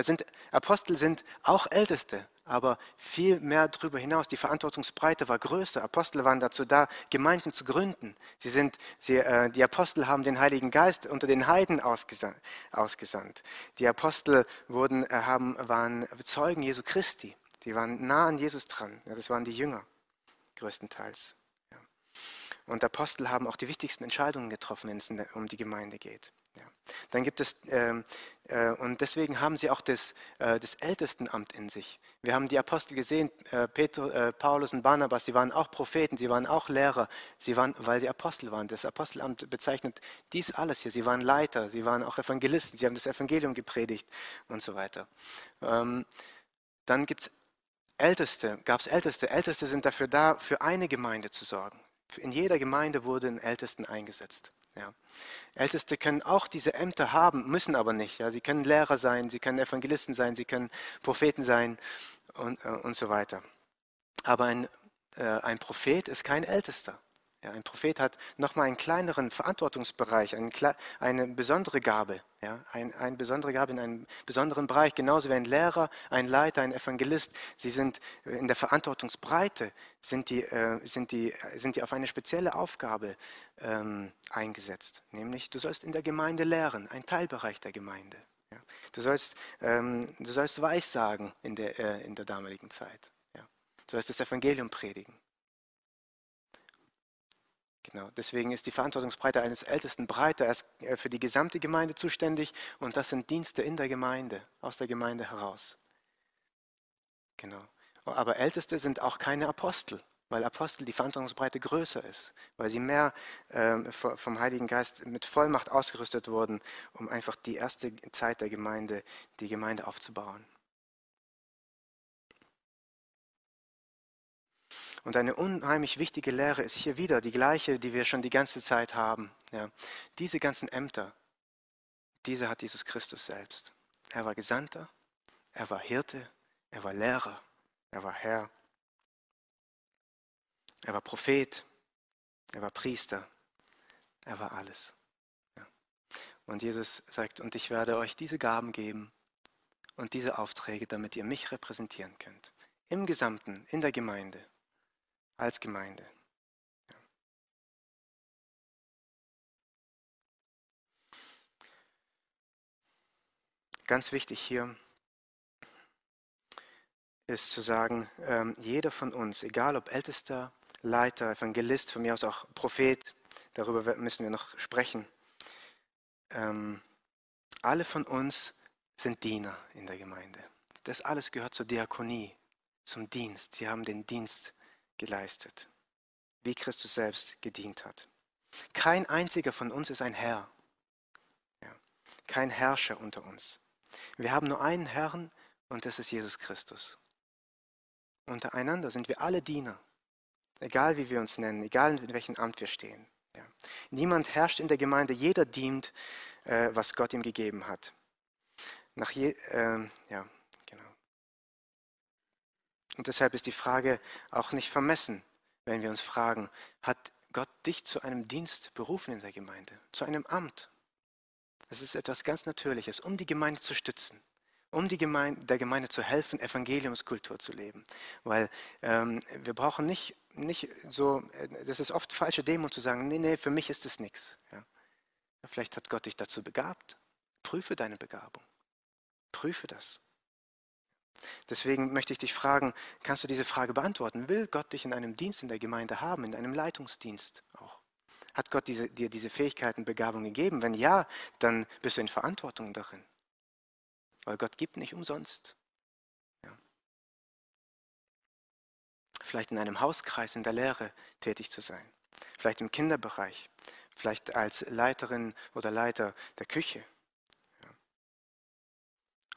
Sind, Apostel sind auch Älteste, aber viel mehr darüber hinaus. Die Verantwortungsbreite war größer. Apostel waren dazu da, Gemeinden zu gründen. Sie sind, sie, äh, die Apostel haben den Heiligen Geist unter den Heiden ausgesandt. Die Apostel wurden, äh, haben, waren Zeugen Jesu Christi. Die waren nah an Jesus dran. Ja, das waren die Jünger, größtenteils. Ja. Und Apostel haben auch die wichtigsten Entscheidungen getroffen, wenn es um die Gemeinde geht. Ja. Dann gibt es, ähm, äh, und deswegen haben sie auch das, äh, das Ältestenamt in sich. Wir haben die Apostel gesehen, äh, Petrus, äh, Paulus und Barnabas, sie waren auch Propheten, sie waren auch Lehrer, sie waren, weil sie Apostel waren. Das Apostelamt bezeichnet dies alles hier. Sie waren Leiter, sie waren auch Evangelisten, sie haben das Evangelium gepredigt und so weiter. Ähm, dann gibt es Älteste, gab es Älteste. Älteste sind dafür da, für eine Gemeinde zu sorgen. In jeder Gemeinde wurden Ältesten eingesetzt. Ja. Älteste können auch diese Ämter haben, müssen aber nicht. Ja. Sie können Lehrer sein, sie können Evangelisten sein, sie können Propheten sein und, äh, und so weiter. Aber ein, äh, ein Prophet ist kein Ältester. Ja, ein Prophet hat nochmal einen kleineren Verantwortungsbereich, eine, eine besondere Gabe. Ja, ein, eine besondere Gabe in einem besonderen Bereich, genauso wie ein Lehrer, ein Leiter, ein Evangelist. Sie sind in der Verantwortungsbreite, sind die, äh, sind die, sind die auf eine spezielle Aufgabe ähm, eingesetzt. Nämlich, du sollst in der Gemeinde lehren, ein Teilbereich der Gemeinde. Ja. Du, sollst, ähm, du sollst Weissagen in der, äh, in der damaligen Zeit. Ja. Du sollst das Evangelium predigen. Genau, deswegen ist die Verantwortungsbreite eines Ältesten breiter. Er ist äh, für die gesamte Gemeinde zuständig und das sind Dienste in der Gemeinde, aus der Gemeinde heraus. Genau. Aber Älteste sind auch keine Apostel, weil Apostel die Verantwortungsbreite größer ist, weil sie mehr ähm, vom Heiligen Geist mit Vollmacht ausgerüstet wurden, um einfach die erste Zeit der Gemeinde, die Gemeinde aufzubauen. Und eine unheimlich wichtige Lehre ist hier wieder die gleiche, die wir schon die ganze Zeit haben. Ja. Diese ganzen Ämter, diese hat Jesus Christus selbst. Er war Gesandter, er war Hirte, er war Lehrer, er war Herr, er war Prophet, er war Priester, er war alles. Ja. Und Jesus sagt, und ich werde euch diese Gaben geben und diese Aufträge, damit ihr mich repräsentieren könnt. Im Gesamten, in der Gemeinde als Gemeinde. Ganz wichtig hier ist zu sagen, ähm, jeder von uns, egal ob Ältester, Leiter, Evangelist, von mir aus auch Prophet, darüber müssen wir noch sprechen, ähm, alle von uns sind Diener in der Gemeinde. Das alles gehört zur Diakonie, zum Dienst. Sie haben den Dienst geleistet, wie Christus selbst gedient hat. Kein einziger von uns ist ein Herr, ja, kein Herrscher unter uns. Wir haben nur einen Herrn und das ist Jesus Christus. Untereinander sind wir alle Diener, egal wie wir uns nennen, egal in welchem Amt wir stehen. Ja. Niemand herrscht in der Gemeinde, jeder dient, äh, was Gott ihm gegeben hat. Nach je, äh, ja, und deshalb ist die Frage auch nicht vermessen, wenn wir uns fragen, hat Gott dich zu einem Dienst berufen in der Gemeinde, zu einem Amt? Es ist etwas ganz Natürliches, um die Gemeinde zu stützen, um Gemeinde, der Gemeinde zu helfen, Evangeliumskultur zu leben. Weil ähm, wir brauchen nicht, nicht so, äh, das ist oft falsche Demo zu sagen, nee, nee, für mich ist es nichts. Ja. Vielleicht hat Gott dich dazu begabt. Prüfe deine Begabung. Prüfe das. Deswegen möchte ich dich fragen, kannst du diese Frage beantworten? Will Gott dich in einem Dienst in der Gemeinde haben, in einem Leitungsdienst auch? Hat Gott diese, dir diese Fähigkeiten, Begabung gegeben? Wenn ja, dann bist du in Verantwortung darin. Weil Gott gibt nicht umsonst. Ja. Vielleicht in einem Hauskreis in der Lehre tätig zu sein. Vielleicht im Kinderbereich. Vielleicht als Leiterin oder Leiter der Küche. Ja.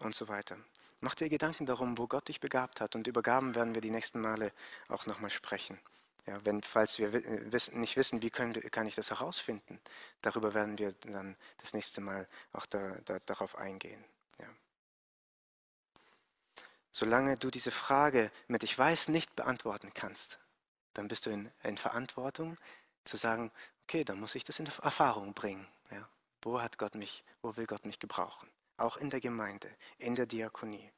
Und so weiter. Mach dir Gedanken darum, wo Gott dich begabt hat. Und über Gaben werden wir die nächsten Male auch nochmal sprechen. Ja, wenn, falls wir wissen, nicht wissen, wie können, kann ich das herausfinden, darüber werden wir dann das nächste Mal auch da, da, darauf eingehen. Ja. Solange du diese Frage mit Ich weiß nicht beantworten kannst, dann bist du in, in Verantwortung zu sagen, okay, dann muss ich das in Erfahrung bringen. Ja. Wo hat Gott mich, wo will Gott mich gebrauchen? Auch in der Gemeinde, in der Diakonie,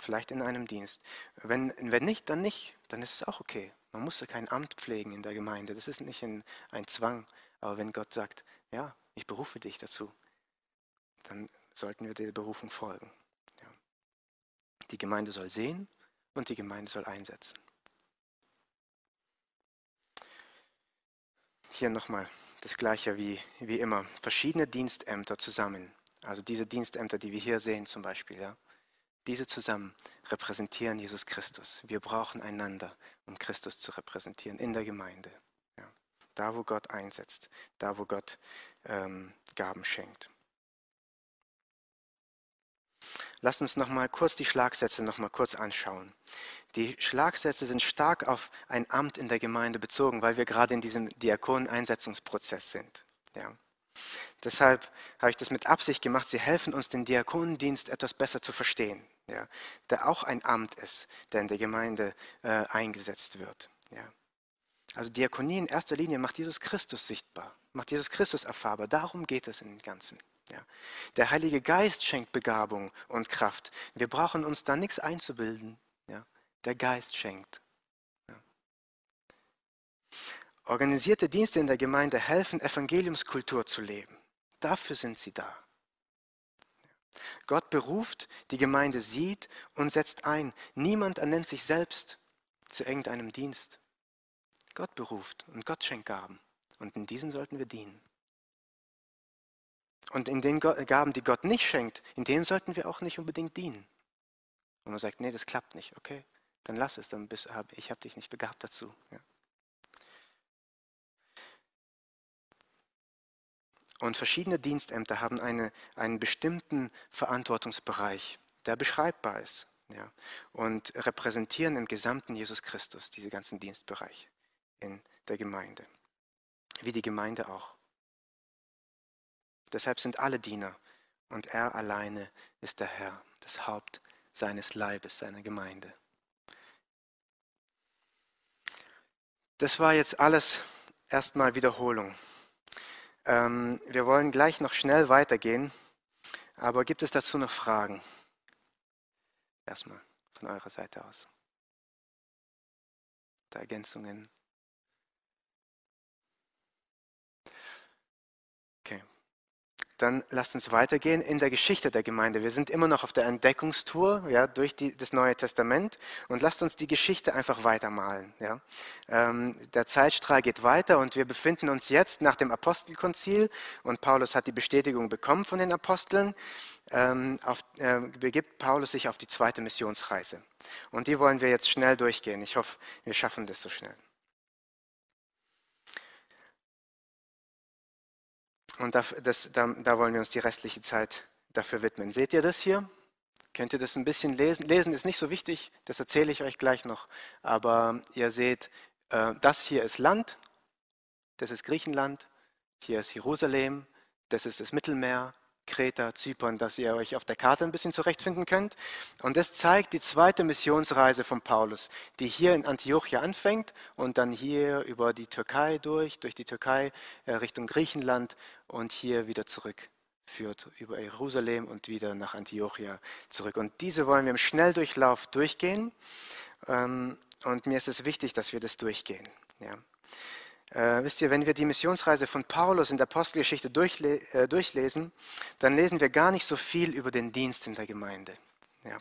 vielleicht in einem Dienst. Wenn, wenn nicht, dann nicht, dann ist es auch okay. Man muss ja kein Amt pflegen in der Gemeinde, das ist nicht ein, ein Zwang. Aber wenn Gott sagt, ja, ich berufe dich dazu, dann sollten wir der Berufung folgen. Ja. Die Gemeinde soll sehen und die Gemeinde soll einsetzen. Hier nochmal das gleiche wie, wie immer. Verschiedene Dienstämter zusammen also diese Dienstämter, die wir hier sehen zum Beispiel, ja, diese zusammen repräsentieren Jesus Christus. Wir brauchen einander, um Christus zu repräsentieren in der Gemeinde. Ja. Da, wo Gott einsetzt, da, wo Gott ähm, Gaben schenkt. Lasst uns noch mal kurz die Schlagsätze noch mal kurz anschauen. Die Schlagsätze sind stark auf ein Amt in der Gemeinde bezogen, weil wir gerade in diesem Diakoneneinsetzungsprozess sind. Ja. Deshalb habe ich das mit Absicht gemacht. Sie helfen uns, den Diakonendienst etwas besser zu verstehen, ja, der auch ein Amt ist, der in der Gemeinde äh, eingesetzt wird. Ja. Also Diakonie in erster Linie macht Jesus Christus sichtbar, macht Jesus Christus erfahrbar. Darum geht es im Ganzen. Ja. Der Heilige Geist schenkt Begabung und Kraft. Wir brauchen uns da nichts einzubilden. Ja. Der Geist schenkt. Ja. Organisierte Dienste in der Gemeinde helfen, Evangeliumskultur zu leben. Dafür sind sie da. Gott beruft, die Gemeinde sieht und setzt ein. Niemand ernennt sich selbst zu irgendeinem Dienst. Gott beruft und Gott schenkt Gaben. Und in diesen sollten wir dienen. Und in den Gaben, die Gott nicht schenkt, in denen sollten wir auch nicht unbedingt dienen. Und man sagt, nee, das klappt nicht, okay, dann lass es, dann bist, ich habe dich nicht begabt dazu. Ja. Und verschiedene Dienstämter haben eine, einen bestimmten Verantwortungsbereich, der beschreibbar ist. Ja, und repräsentieren im gesamten Jesus Christus diese ganzen Dienstbereiche in der Gemeinde, wie die Gemeinde auch. Deshalb sind alle Diener und er alleine ist der Herr, das Haupt seines Leibes, seiner Gemeinde. Das war jetzt alles erstmal Wiederholung. Ähm, wir wollen gleich noch schnell weitergehen, aber gibt es dazu noch Fragen? Erstmal von eurer Seite aus. Da Ergänzungen. Dann lasst uns weitergehen in der Geschichte der Gemeinde. Wir sind immer noch auf der Entdeckungstour ja, durch die, das Neue Testament und lasst uns die Geschichte einfach weitermalen. Ja. Ähm, der Zeitstrahl geht weiter und wir befinden uns jetzt nach dem Apostelkonzil und Paulus hat die Bestätigung bekommen von den Aposteln, ähm, auf, äh, begibt Paulus sich auf die zweite Missionsreise. Und die wollen wir jetzt schnell durchgehen. Ich hoffe, wir schaffen das so schnell. Und das, das, da, da wollen wir uns die restliche Zeit dafür widmen. Seht ihr das hier? Könnt ihr das ein bisschen lesen? Lesen ist nicht so wichtig, das erzähle ich euch gleich noch. Aber ihr seht, äh, das hier ist Land, das ist Griechenland, hier ist Jerusalem, das ist das Mittelmeer, Kreta, Zypern, dass ihr euch auf der Karte ein bisschen zurechtfinden könnt. Und das zeigt die zweite Missionsreise von Paulus, die hier in Antiochia anfängt und dann hier über die Türkei durch, durch die Türkei äh, Richtung Griechenland und hier wieder zurück führt über Jerusalem und wieder nach Antiochia zurück. Und diese wollen wir im Schnelldurchlauf durchgehen. Ähm, und mir ist es wichtig, dass wir das durchgehen. Ja. Äh, wisst ihr, wenn wir die Missionsreise von Paulus in der Apostelgeschichte durchle äh, durchlesen, dann lesen wir gar nicht so viel über den Dienst in der Gemeinde. Ja.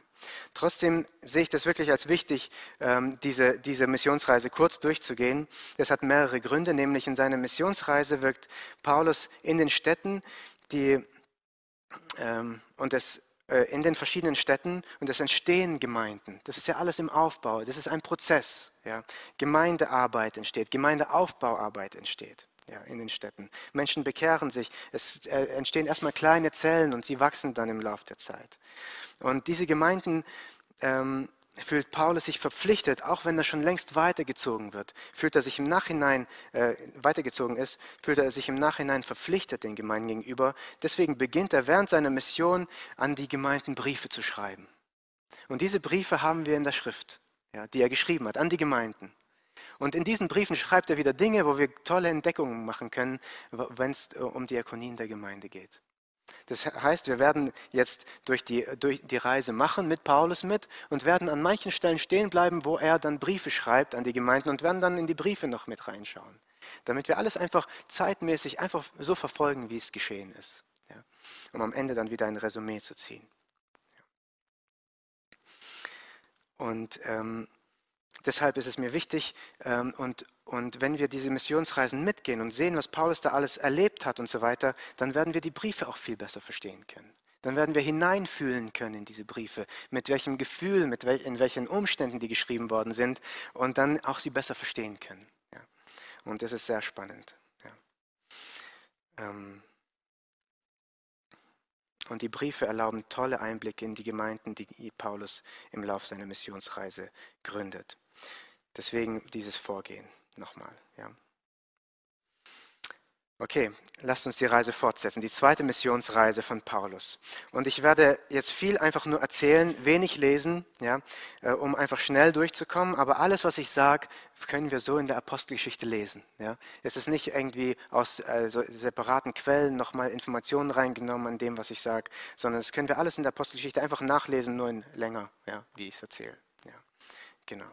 Trotzdem sehe ich das wirklich als wichtig, ähm, diese, diese Missionsreise kurz durchzugehen. Das hat mehrere Gründe, nämlich in seiner Missionsreise wirkt Paulus in den Städten, die, ähm, und es in den verschiedenen Städten und es entstehen Gemeinden. Das ist ja alles im Aufbau. Das ist ein Prozess. Ja. Gemeindearbeit entsteht, Gemeindeaufbauarbeit entsteht ja, in den Städten. Menschen bekehren sich. Es äh, entstehen erstmal kleine Zellen und sie wachsen dann im Laufe der Zeit. Und diese Gemeinden ähm, fühlt Paulus sich verpflichtet, auch wenn er schon längst weitergezogen wird, fühlt er sich im Nachhinein äh, weitergezogen ist, fühlt er sich im Nachhinein verpflichtet den Gemeinden gegenüber. Deswegen beginnt er während seiner Mission an die Gemeinden Briefe zu schreiben. Und diese Briefe haben wir in der Schrift, ja, die er geschrieben hat, an die Gemeinden. Und in diesen Briefen schreibt er wieder Dinge, wo wir tolle Entdeckungen machen können, wenn es äh, um Diakonien der Gemeinde geht. Das heißt, wir werden jetzt durch die, durch die Reise machen mit Paulus mit und werden an manchen Stellen stehen bleiben, wo er dann Briefe schreibt an die Gemeinden und werden dann in die Briefe noch mit reinschauen. Damit wir alles einfach zeitmäßig einfach so verfolgen, wie es geschehen ist. Ja, um am Ende dann wieder ein Resümee zu ziehen. Und ähm, deshalb ist es mir wichtig ähm, und, und wenn wir diese Missionsreisen mitgehen und sehen, was Paulus da alles erlebt hat und so weiter, dann werden wir die Briefe auch viel besser verstehen können. Dann werden wir hineinfühlen können in diese Briefe, mit welchem Gefühl, mit wel in welchen Umständen die geschrieben worden sind und dann auch sie besser verstehen können. Ja. Und das ist sehr spannend. Ja. Ähm und die Briefe erlauben tolle Einblicke in die Gemeinden, die Paulus im Lauf seiner Missionsreise gründet. Deswegen dieses Vorgehen nochmal. Ja. Okay, lasst uns die Reise fortsetzen, die zweite Missionsreise von Paulus. Und ich werde jetzt viel einfach nur erzählen, wenig lesen, ja, äh, um einfach schnell durchzukommen. Aber alles, was ich sage, können wir so in der Apostelgeschichte lesen. Ja. Es ist nicht irgendwie aus also separaten Quellen nochmal Informationen reingenommen an dem, was ich sage, sondern das können wir alles in der Apostelgeschichte einfach nachlesen, nur in länger, ja, wie ich es erzähle. Ja, genau.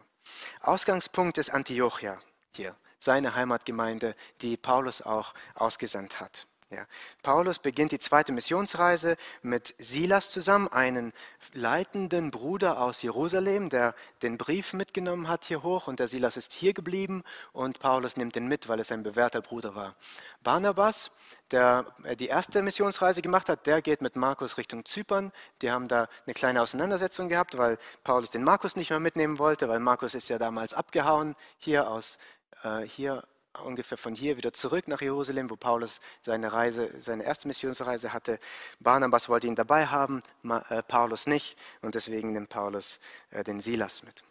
Ausgangspunkt ist Antiochia hier seine Heimatgemeinde, die Paulus auch ausgesandt hat. Ja. Paulus beginnt die zweite Missionsreise mit Silas zusammen, einen leitenden Bruder aus Jerusalem, der den Brief mitgenommen hat hier hoch und der Silas ist hier geblieben und Paulus nimmt ihn mit, weil es ein bewährter Bruder war. Barnabas, der äh, die erste Missionsreise gemacht hat, der geht mit Markus Richtung Zypern. Die haben da eine kleine Auseinandersetzung gehabt, weil Paulus den Markus nicht mehr mitnehmen wollte, weil Markus ist ja damals abgehauen hier aus äh, hier ungefähr von hier wieder zurück nach Jerusalem, wo Paulus seine Reise, seine erste Missionsreise hatte. Barnabas wollte ihn dabei haben, äh, Paulus nicht, und deswegen nimmt Paulus äh, den Silas mit.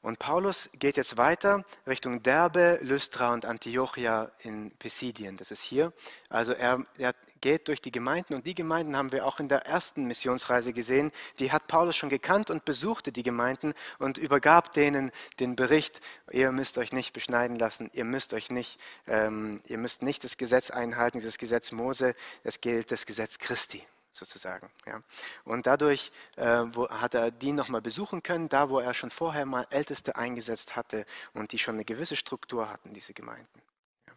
Und Paulus geht jetzt weiter Richtung Derbe, Lystra und Antiochia in Pisidien. Das ist hier. Also er, er, geht durch die Gemeinden und die Gemeinden haben wir auch in der ersten Missionsreise gesehen. Die hat Paulus schon gekannt und besuchte die Gemeinden und übergab denen den Bericht, ihr müsst euch nicht beschneiden lassen, ihr müsst euch nicht, ähm, ihr müsst nicht das Gesetz einhalten, dieses Gesetz Mose, es gilt das Gesetz Christi sozusagen. Ja. Und dadurch äh, wo, hat er die nochmal besuchen können, da wo er schon vorher mal Älteste eingesetzt hatte und die schon eine gewisse Struktur hatten, diese Gemeinden. Ja.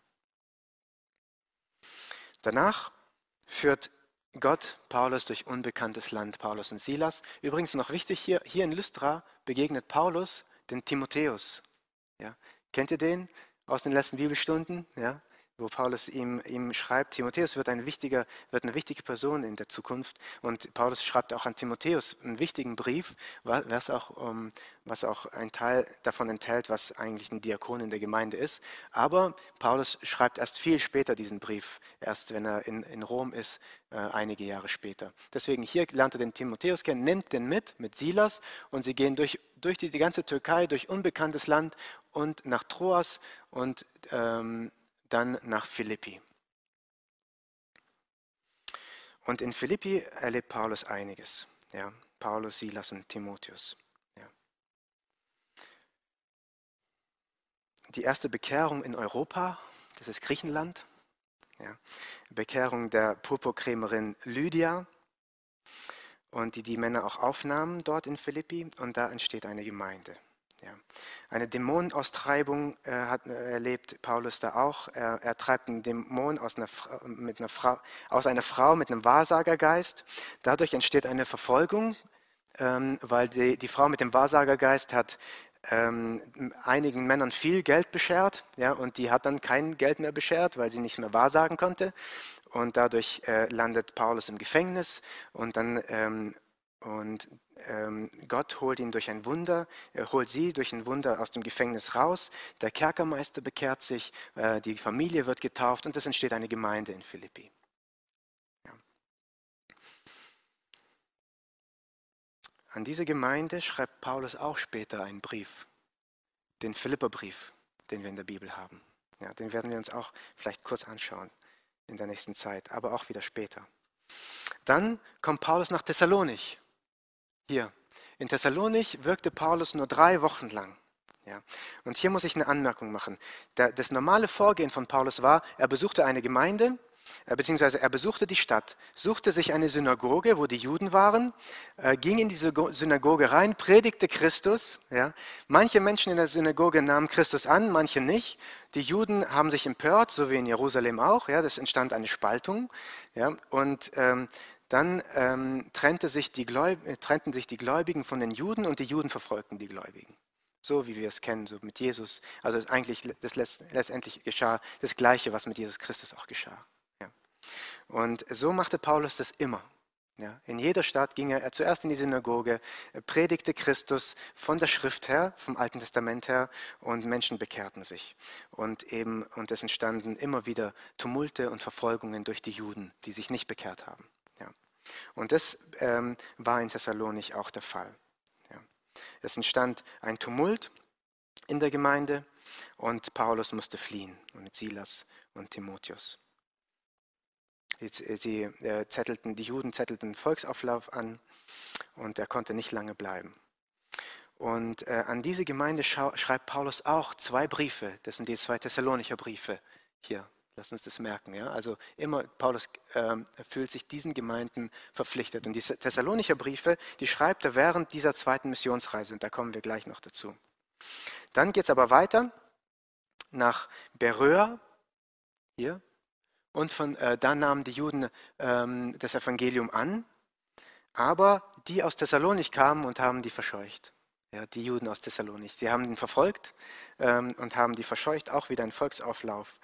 Danach führt Gott Paulus durch unbekanntes Land, Paulus und Silas. Übrigens noch wichtig hier, hier in Lystra begegnet Paulus den Timotheus. Ja. Kennt ihr den aus den letzten Bibelstunden? Ja wo Paulus ihm, ihm schreibt, Timotheus wird, ein wichtiger, wird eine wichtige Person in der Zukunft. Und Paulus schreibt auch an Timotheus einen wichtigen Brief, was auch, um, was auch ein Teil davon enthält, was eigentlich ein Diakon in der Gemeinde ist. Aber Paulus schreibt erst viel später diesen Brief, erst wenn er in, in Rom ist, äh, einige Jahre später. Deswegen hier lernt er den Timotheus kennen, nimmt den mit, mit Silas, und sie gehen durch, durch die, die ganze Türkei, durch unbekanntes Land und nach Troas und ähm, dann nach Philippi. Und in Philippi erlebt Paulus einiges. Ja, Paulus, Silas und Timotheus. Ja. Die erste Bekehrung in Europa, das ist Griechenland. Ja. Bekehrung der Purpurkrämerin Lydia und die die Männer auch aufnahmen dort in Philippi und da entsteht eine Gemeinde. Ja. Eine Dämonenaustreibung äh, hat, äh, erlebt Paulus da auch. Er, er treibt einen Dämon aus einer, mit einer Frau, aus einer Frau mit einem Wahrsagergeist. Dadurch entsteht eine Verfolgung, ähm, weil die, die Frau mit dem Wahrsagergeist hat ähm, einigen Männern viel Geld beschert ja, und die hat dann kein Geld mehr beschert, weil sie nicht mehr wahrsagen konnte. Und dadurch äh, landet Paulus im Gefängnis und dann ähm, und ähm, Gott holt ihn durch ein Wunder, er holt sie durch ein Wunder aus dem Gefängnis raus. Der Kerkermeister bekehrt sich, äh, die Familie wird getauft und es entsteht eine Gemeinde in Philippi. Ja. An diese Gemeinde schreibt Paulus auch später einen Brief, den Philipperbrief, den wir in der Bibel haben. Ja, den werden wir uns auch vielleicht kurz anschauen in der nächsten Zeit, aber auch wieder später. Dann kommt Paulus nach Thessalonich hier, in Thessalonich wirkte Paulus nur drei Wochen lang. Ja. Und hier muss ich eine Anmerkung machen. Das normale Vorgehen von Paulus war, er besuchte eine Gemeinde, äh, beziehungsweise er besuchte die Stadt, suchte sich eine Synagoge, wo die Juden waren, äh, ging in diese Synagoge rein, predigte Christus. Ja. Manche Menschen in der Synagoge nahmen Christus an, manche nicht. Die Juden haben sich empört, so wie in Jerusalem auch. Ja. Das entstand eine Spaltung. Ja. Und ähm, dann ähm, trennte sich äh, trennten sich die Gläubigen von den Juden und die Juden verfolgten die Gläubigen. So wie wir es kennen, so mit Jesus. Also eigentlich das letztendlich geschah das Gleiche, was mit Jesus Christus auch geschah. Ja. Und so machte Paulus das immer. Ja. In jeder Stadt ging er zuerst in die Synagoge, predigte Christus von der Schrift her, vom Alten Testament her, und Menschen bekehrten sich. Und eben und es entstanden immer wieder Tumulte und Verfolgungen durch die Juden, die sich nicht bekehrt haben. Und das ähm, war in Thessalonich auch der Fall. Ja. Es entstand ein Tumult in der Gemeinde und Paulus musste fliehen mit Silas und Timotheus. Sie äh, zettelten, die Juden zettelten Volksauflauf an und er konnte nicht lange bleiben. Und äh, an diese Gemeinde schreibt Paulus auch zwei Briefe, das sind die zwei Thessalonicher Briefe hier. Lass uns das merken. Ja? Also immer, Paulus äh, fühlt sich diesen Gemeinden verpflichtet. Und die Thessalonicher Briefe, die schreibt er während dieser zweiten Missionsreise. Und da kommen wir gleich noch dazu. Dann geht es aber weiter nach Beröa, hier, und von äh, da nahmen die Juden ähm, das Evangelium an, aber die aus Thessalonik kamen und haben die verscheucht. Ja, die Juden aus Thessalonik. Sie haben ihn verfolgt ähm, und haben die verscheucht, auch wieder ein Volksauflauf.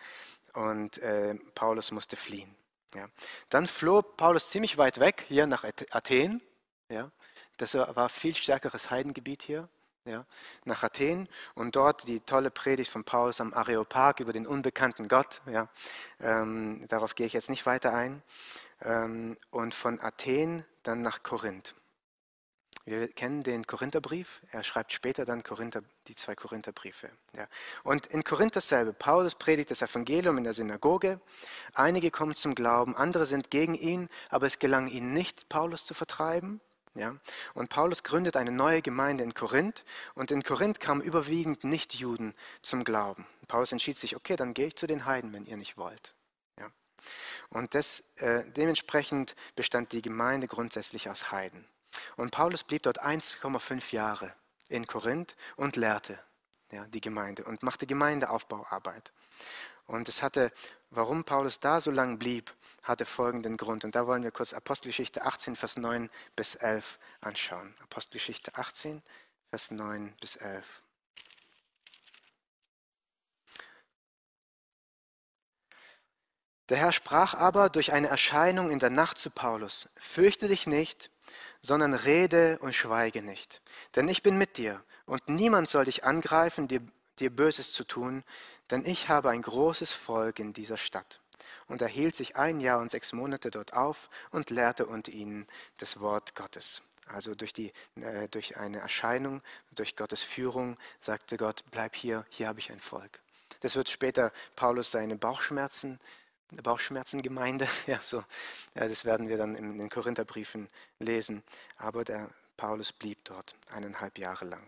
Und äh, Paulus musste fliehen. Ja. Dann floh Paulus ziemlich weit weg, hier nach Athen. Ja. Das war viel stärkeres Heidengebiet hier ja, nach Athen und dort die tolle Predigt von Paulus am Areopag über den unbekannten Gott. Ja, ähm, darauf gehe ich jetzt nicht weiter ein. Ähm, und von Athen dann nach Korinth. Wir kennen den Korintherbrief. Er schreibt später dann Korinther, die zwei Korintherbriefe. Ja. Und in Korinth dasselbe. Paulus predigt das Evangelium in der Synagoge. Einige kommen zum Glauben, andere sind gegen ihn, aber es gelang ihnen nicht, Paulus zu vertreiben. Ja? Und Paulus gründet eine neue Gemeinde in Korinth und in Korinth kamen überwiegend Nichtjuden zum Glauben. Paulus entschied sich, okay, dann gehe ich zu den Heiden, wenn ihr nicht wollt. Ja? Und das, äh, dementsprechend bestand die Gemeinde grundsätzlich aus Heiden. Und Paulus blieb dort 1,5 Jahre in Korinth und lehrte ja, die Gemeinde und machte Gemeindeaufbauarbeit. Und es hatte, warum Paulus da so lange blieb, hatte folgenden Grund. Und da wollen wir kurz Apostelgeschichte 18, Vers 9 bis 11 anschauen. Apostelgeschichte 18, Vers 9 bis 11. Der Herr sprach aber durch eine Erscheinung in der Nacht zu Paulus, fürchte dich nicht, sondern rede und schweige nicht, denn ich bin mit dir und niemand soll dich angreifen, dir, dir Böses zu tun, denn ich habe ein großes Volk in dieser Stadt. Und er hielt sich ein Jahr und sechs Monate dort auf und lehrte unter ihnen das Wort Gottes. Also durch, die, äh, durch eine Erscheinung, durch Gottes Führung sagte Gott, bleib hier, hier habe ich ein Volk. Das wird später Paulus seine Bauchschmerzen, Bauchschmerzengemeinde, ja, so, ja, das werden wir dann in den Korintherbriefen lesen. Aber der Paulus blieb dort eineinhalb Jahre lang.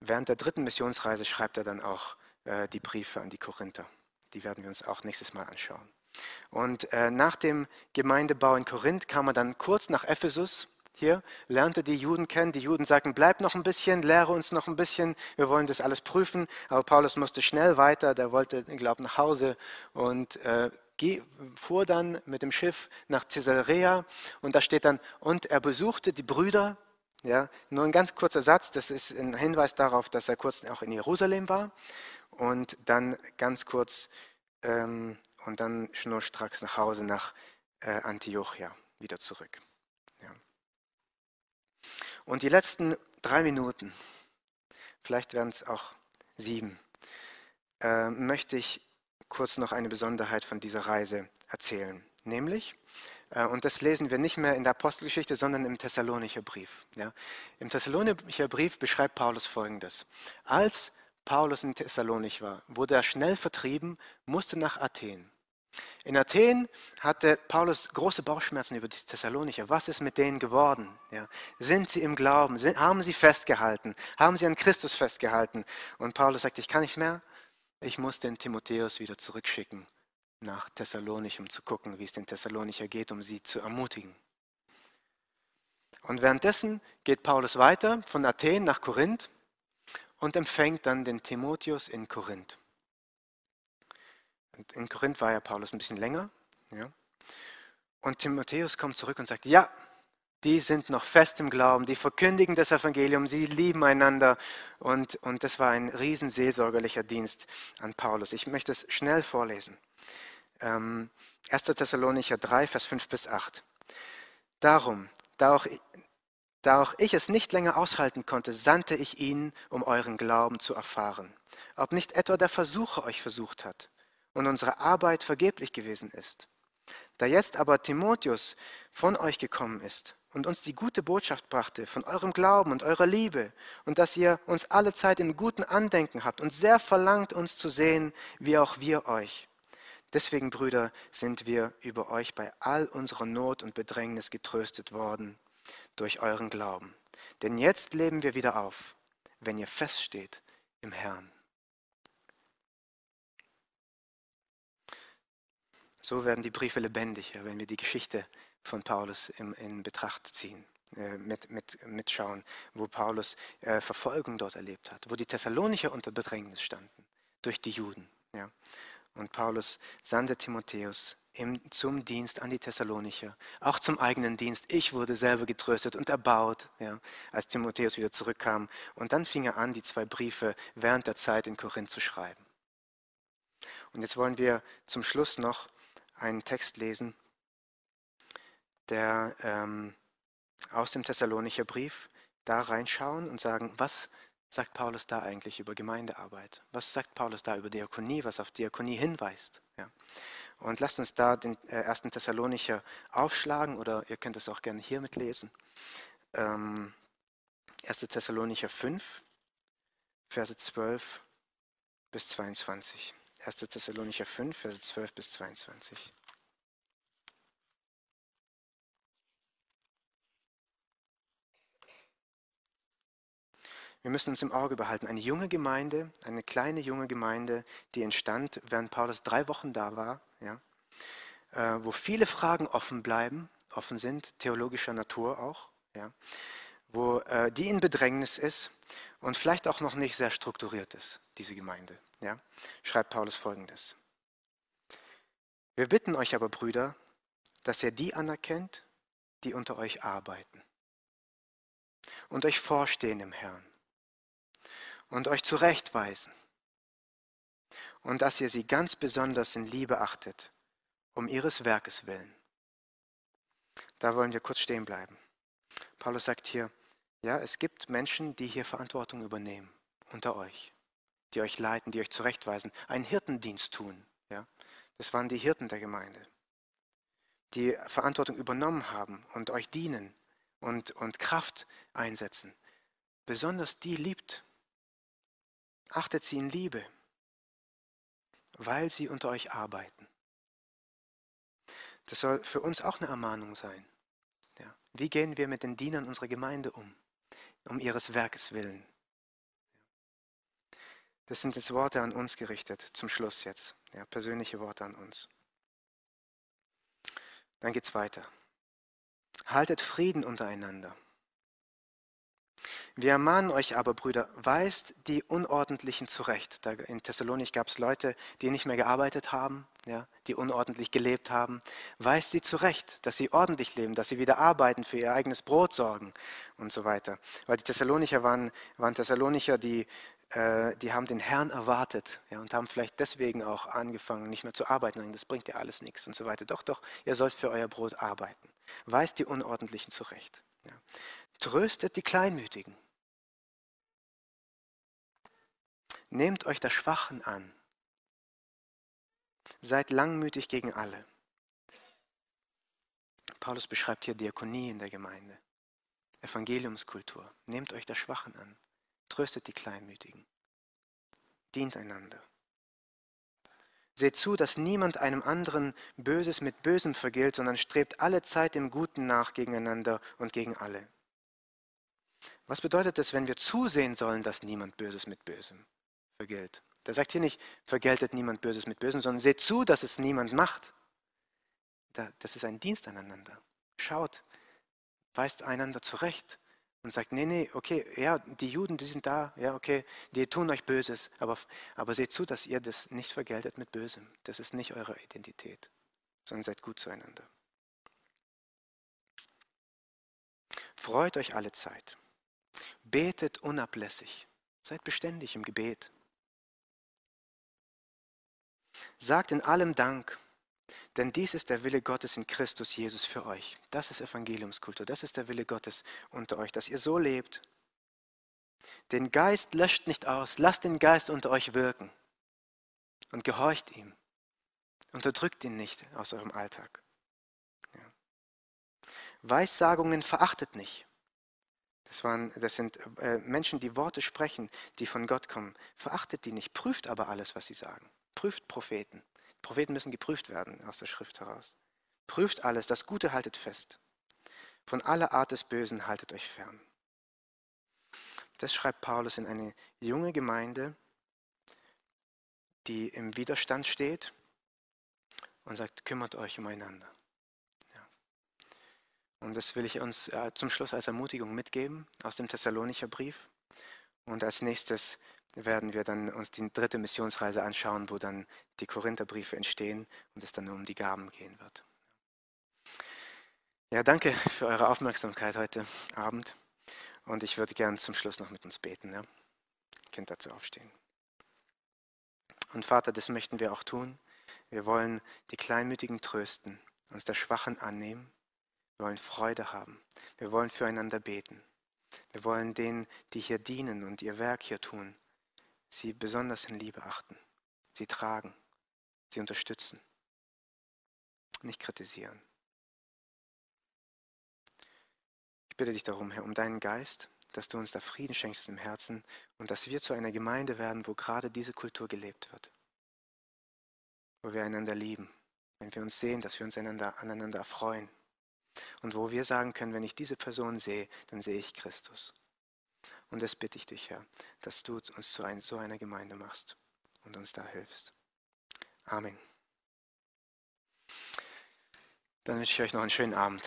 Während der dritten Missionsreise schreibt er dann auch äh, die Briefe an die Korinther. Die werden wir uns auch nächstes Mal anschauen. Und äh, nach dem Gemeindebau in Korinth kam er dann kurz nach Ephesus. Hier lernte die Juden kennen. Die Juden sagten, bleib noch ein bisschen, lehre uns noch ein bisschen, wir wollen das alles prüfen. Aber Paulus musste schnell weiter, der wollte, glaube, nach Hause und äh, fuhr dann mit dem Schiff nach Caesarea. Und da steht dann, und er besuchte die Brüder ja, nur ein ganz kurzer Satz, das ist ein Hinweis darauf, dass er kurz auch in Jerusalem war und dann ganz kurz ähm, und dann schnurstracks nach Hause nach äh, Antiochia wieder zurück. Und die letzten drei Minuten, vielleicht werden es auch sieben, äh, möchte ich kurz noch eine Besonderheit von dieser Reise erzählen. Nämlich, äh, und das lesen wir nicht mehr in der Apostelgeschichte, sondern im Thessalonicher Brief. Ja. Im Thessalonicher Brief beschreibt Paulus Folgendes. Als Paulus in Thessalonich war, wurde er schnell vertrieben, musste nach Athen. In Athen hatte Paulus große Bauchschmerzen über die Thessalonicher. Was ist mit denen geworden? Ja. Sind sie im Glauben? Sind, haben sie festgehalten? Haben sie an Christus festgehalten? Und Paulus sagt, ich kann nicht mehr. Ich muss den Timotheus wieder zurückschicken nach Thessalonich, um zu gucken, wie es den Thessalonicher geht, um sie zu ermutigen. Und währenddessen geht Paulus weiter von Athen nach Korinth und empfängt dann den Timotheus in Korinth. In Korinth war ja Paulus ein bisschen länger. Ja. Und Timotheus kommt zurück und sagt, ja, die sind noch fest im Glauben, die verkündigen das Evangelium, sie lieben einander. Und, und das war ein riesen seelsorgerlicher Dienst an Paulus. Ich möchte es schnell vorlesen. 1. Ähm, Thessalonicher 3, Vers 5 bis 8. Darum, da auch, da auch ich es nicht länger aushalten konnte, sandte ich ihn, um euren Glauben zu erfahren. Ob nicht etwa der Versucher euch versucht hat und unsere Arbeit vergeblich gewesen ist. Da jetzt aber Timotheus von euch gekommen ist und uns die gute Botschaft brachte von eurem Glauben und eurer Liebe und dass ihr uns alle Zeit in guten Andenken habt und sehr verlangt, uns zu sehen, wie auch wir euch. Deswegen, Brüder, sind wir über euch bei all unserer Not und Bedrängnis getröstet worden durch euren Glauben. Denn jetzt leben wir wieder auf, wenn ihr feststeht im Herrn. So werden die Briefe lebendiger, wenn wir die Geschichte von Paulus in, in Betracht ziehen, äh, mit, mit, mitschauen, wo Paulus äh, Verfolgung dort erlebt hat, wo die Thessalonicher unter Bedrängnis standen durch die Juden. Ja. Und Paulus sandte Timotheus im, zum Dienst an die Thessalonicher, auch zum eigenen Dienst. Ich wurde selber getröstet und erbaut, ja, als Timotheus wieder zurückkam. Und dann fing er an, die zwei Briefe während der Zeit in Korinth zu schreiben. Und jetzt wollen wir zum Schluss noch einen Text lesen, der ähm, aus dem Thessalonicher Brief da reinschauen und sagen, was sagt Paulus da eigentlich über Gemeindearbeit? Was sagt Paulus da über Diakonie, was auf Diakonie hinweist? Ja. Und lasst uns da den äh, ersten Thessalonicher aufschlagen oder ihr könnt es auch gerne hier mitlesen. Ähm, 1. Thessalonicher 5, Verse 12 bis 22. 1. Thessalonicher 5, Verse 12 bis 22. Wir müssen uns im Auge behalten, eine junge Gemeinde, eine kleine junge Gemeinde, die entstand, während Paulus drei Wochen da war, ja, äh, wo viele Fragen offen bleiben, offen sind, theologischer Natur auch, ja, wo äh, die in Bedrängnis ist und vielleicht auch noch nicht sehr strukturiert ist, diese Gemeinde ja, schreibt Paulus folgendes. Wir bitten euch aber, Brüder, dass ihr die anerkennt, die unter euch arbeiten und euch vorstehen im Herrn und euch zurechtweisen und dass ihr sie ganz besonders in Liebe achtet, um ihres Werkes willen. Da wollen wir kurz stehen bleiben. Paulus sagt hier, ja, es gibt Menschen, die hier Verantwortung übernehmen unter euch die euch leiten, die euch zurechtweisen, einen Hirtendienst tun. Ja? Das waren die Hirten der Gemeinde, die Verantwortung übernommen haben und euch dienen und, und Kraft einsetzen. Besonders die liebt. Achtet sie in Liebe, weil sie unter euch arbeiten. Das soll für uns auch eine Ermahnung sein. Ja. Wie gehen wir mit den Dienern unserer Gemeinde um, um ihres Werkes willen? Das sind jetzt Worte an uns gerichtet, zum Schluss jetzt. Ja, persönliche Worte an uns. Dann geht es weiter. Haltet Frieden untereinander. Wir ermahnen euch aber, Brüder, weist die Unordentlichen zurecht. Da in Thessalonik gab es Leute, die nicht mehr gearbeitet haben, ja, die unordentlich gelebt haben. Weist sie zurecht, dass sie ordentlich leben, dass sie wieder arbeiten, für ihr eigenes Brot sorgen und so weiter. Weil die Thessalonicher waren, waren Thessalonicher, die äh, die haben den Herrn erwartet ja, und haben vielleicht deswegen auch angefangen, nicht mehr zu arbeiten. Das bringt ja alles nichts und so weiter. Doch, doch, ihr sollt für euer Brot arbeiten. Weist die Unordentlichen zurecht. Ja. Tröstet die Kleinmütigen. Nehmt euch der Schwachen an. Seid langmütig gegen alle. Paulus beschreibt hier Diakonie in der Gemeinde, Evangeliumskultur. Nehmt euch der Schwachen an. Tröstet die Kleinmütigen. Dient einander. Seht zu, dass niemand einem anderen Böses mit Bösem vergilt, sondern strebt alle Zeit dem Guten nach gegeneinander und gegen alle. Was bedeutet es, wenn wir zusehen sollen, dass niemand Böses mit Bösem vergilt? Da sagt hier nicht, vergeltet niemand Böses mit Bösem, sondern seht zu, dass es niemand macht. Das ist ein Dienst aneinander. Schaut, weist einander zurecht, und sagt, nee, nee, okay, ja, die Juden, die sind da, ja, okay, die tun euch Böses, aber, aber seht zu, dass ihr das nicht vergeltet mit Bösem. Das ist nicht eure Identität, sondern seid gut zueinander. Freut euch alle Zeit. Betet unablässig. Seid beständig im Gebet. Sagt in allem Dank denn dies ist der Wille Gottes in Christus Jesus für euch. Das ist Evangeliumskultur. Das ist der Wille Gottes unter euch, dass ihr so lebt. Den Geist löscht nicht aus. Lasst den Geist unter euch wirken. Und gehorcht ihm. Unterdrückt ihn nicht aus eurem Alltag. Weissagungen verachtet nicht. Das, waren, das sind äh, Menschen, die Worte sprechen, die von Gott kommen. Verachtet die nicht, prüft aber alles, was sie sagen. Prüft Propheten. Propheten müssen geprüft werden aus der Schrift heraus. Prüft alles, das Gute haltet fest. Von aller Art des Bösen haltet euch fern. Das schreibt Paulus in eine junge Gemeinde, die im Widerstand steht und sagt, kümmert euch umeinander. Ja. Und das will ich uns äh, zum Schluss als Ermutigung mitgeben aus dem Thessalonicher Brief. Und als nächstes werden wir dann uns die dritte Missionsreise anschauen, wo dann die Korintherbriefe entstehen und es dann nur um die Gaben gehen wird. Ja, danke für eure Aufmerksamkeit heute Abend. Und ich würde gern zum Schluss noch mit uns beten. Ja? Ihr könnt dazu aufstehen. Und Vater, das möchten wir auch tun. Wir wollen die Kleinmütigen trösten, uns der Schwachen annehmen. Wir wollen Freude haben. Wir wollen füreinander beten. Wir wollen denen, die hier dienen und ihr Werk hier tun, sie besonders in Liebe achten, sie tragen, sie unterstützen, nicht kritisieren. Ich bitte dich darum, Herr, um deinen Geist, dass du uns da Frieden schenkst im Herzen und dass wir zu einer Gemeinde werden, wo gerade diese Kultur gelebt wird, wo wir einander lieben, wenn wir uns sehen, dass wir uns einander, aneinander erfreuen und wo wir sagen können, wenn ich diese Person sehe, dann sehe ich Christus. Und das bitte ich dich, Herr, dass du uns zu ein, so einer Gemeinde machst und uns da hilfst. Amen. Dann wünsche ich euch noch einen schönen Abend.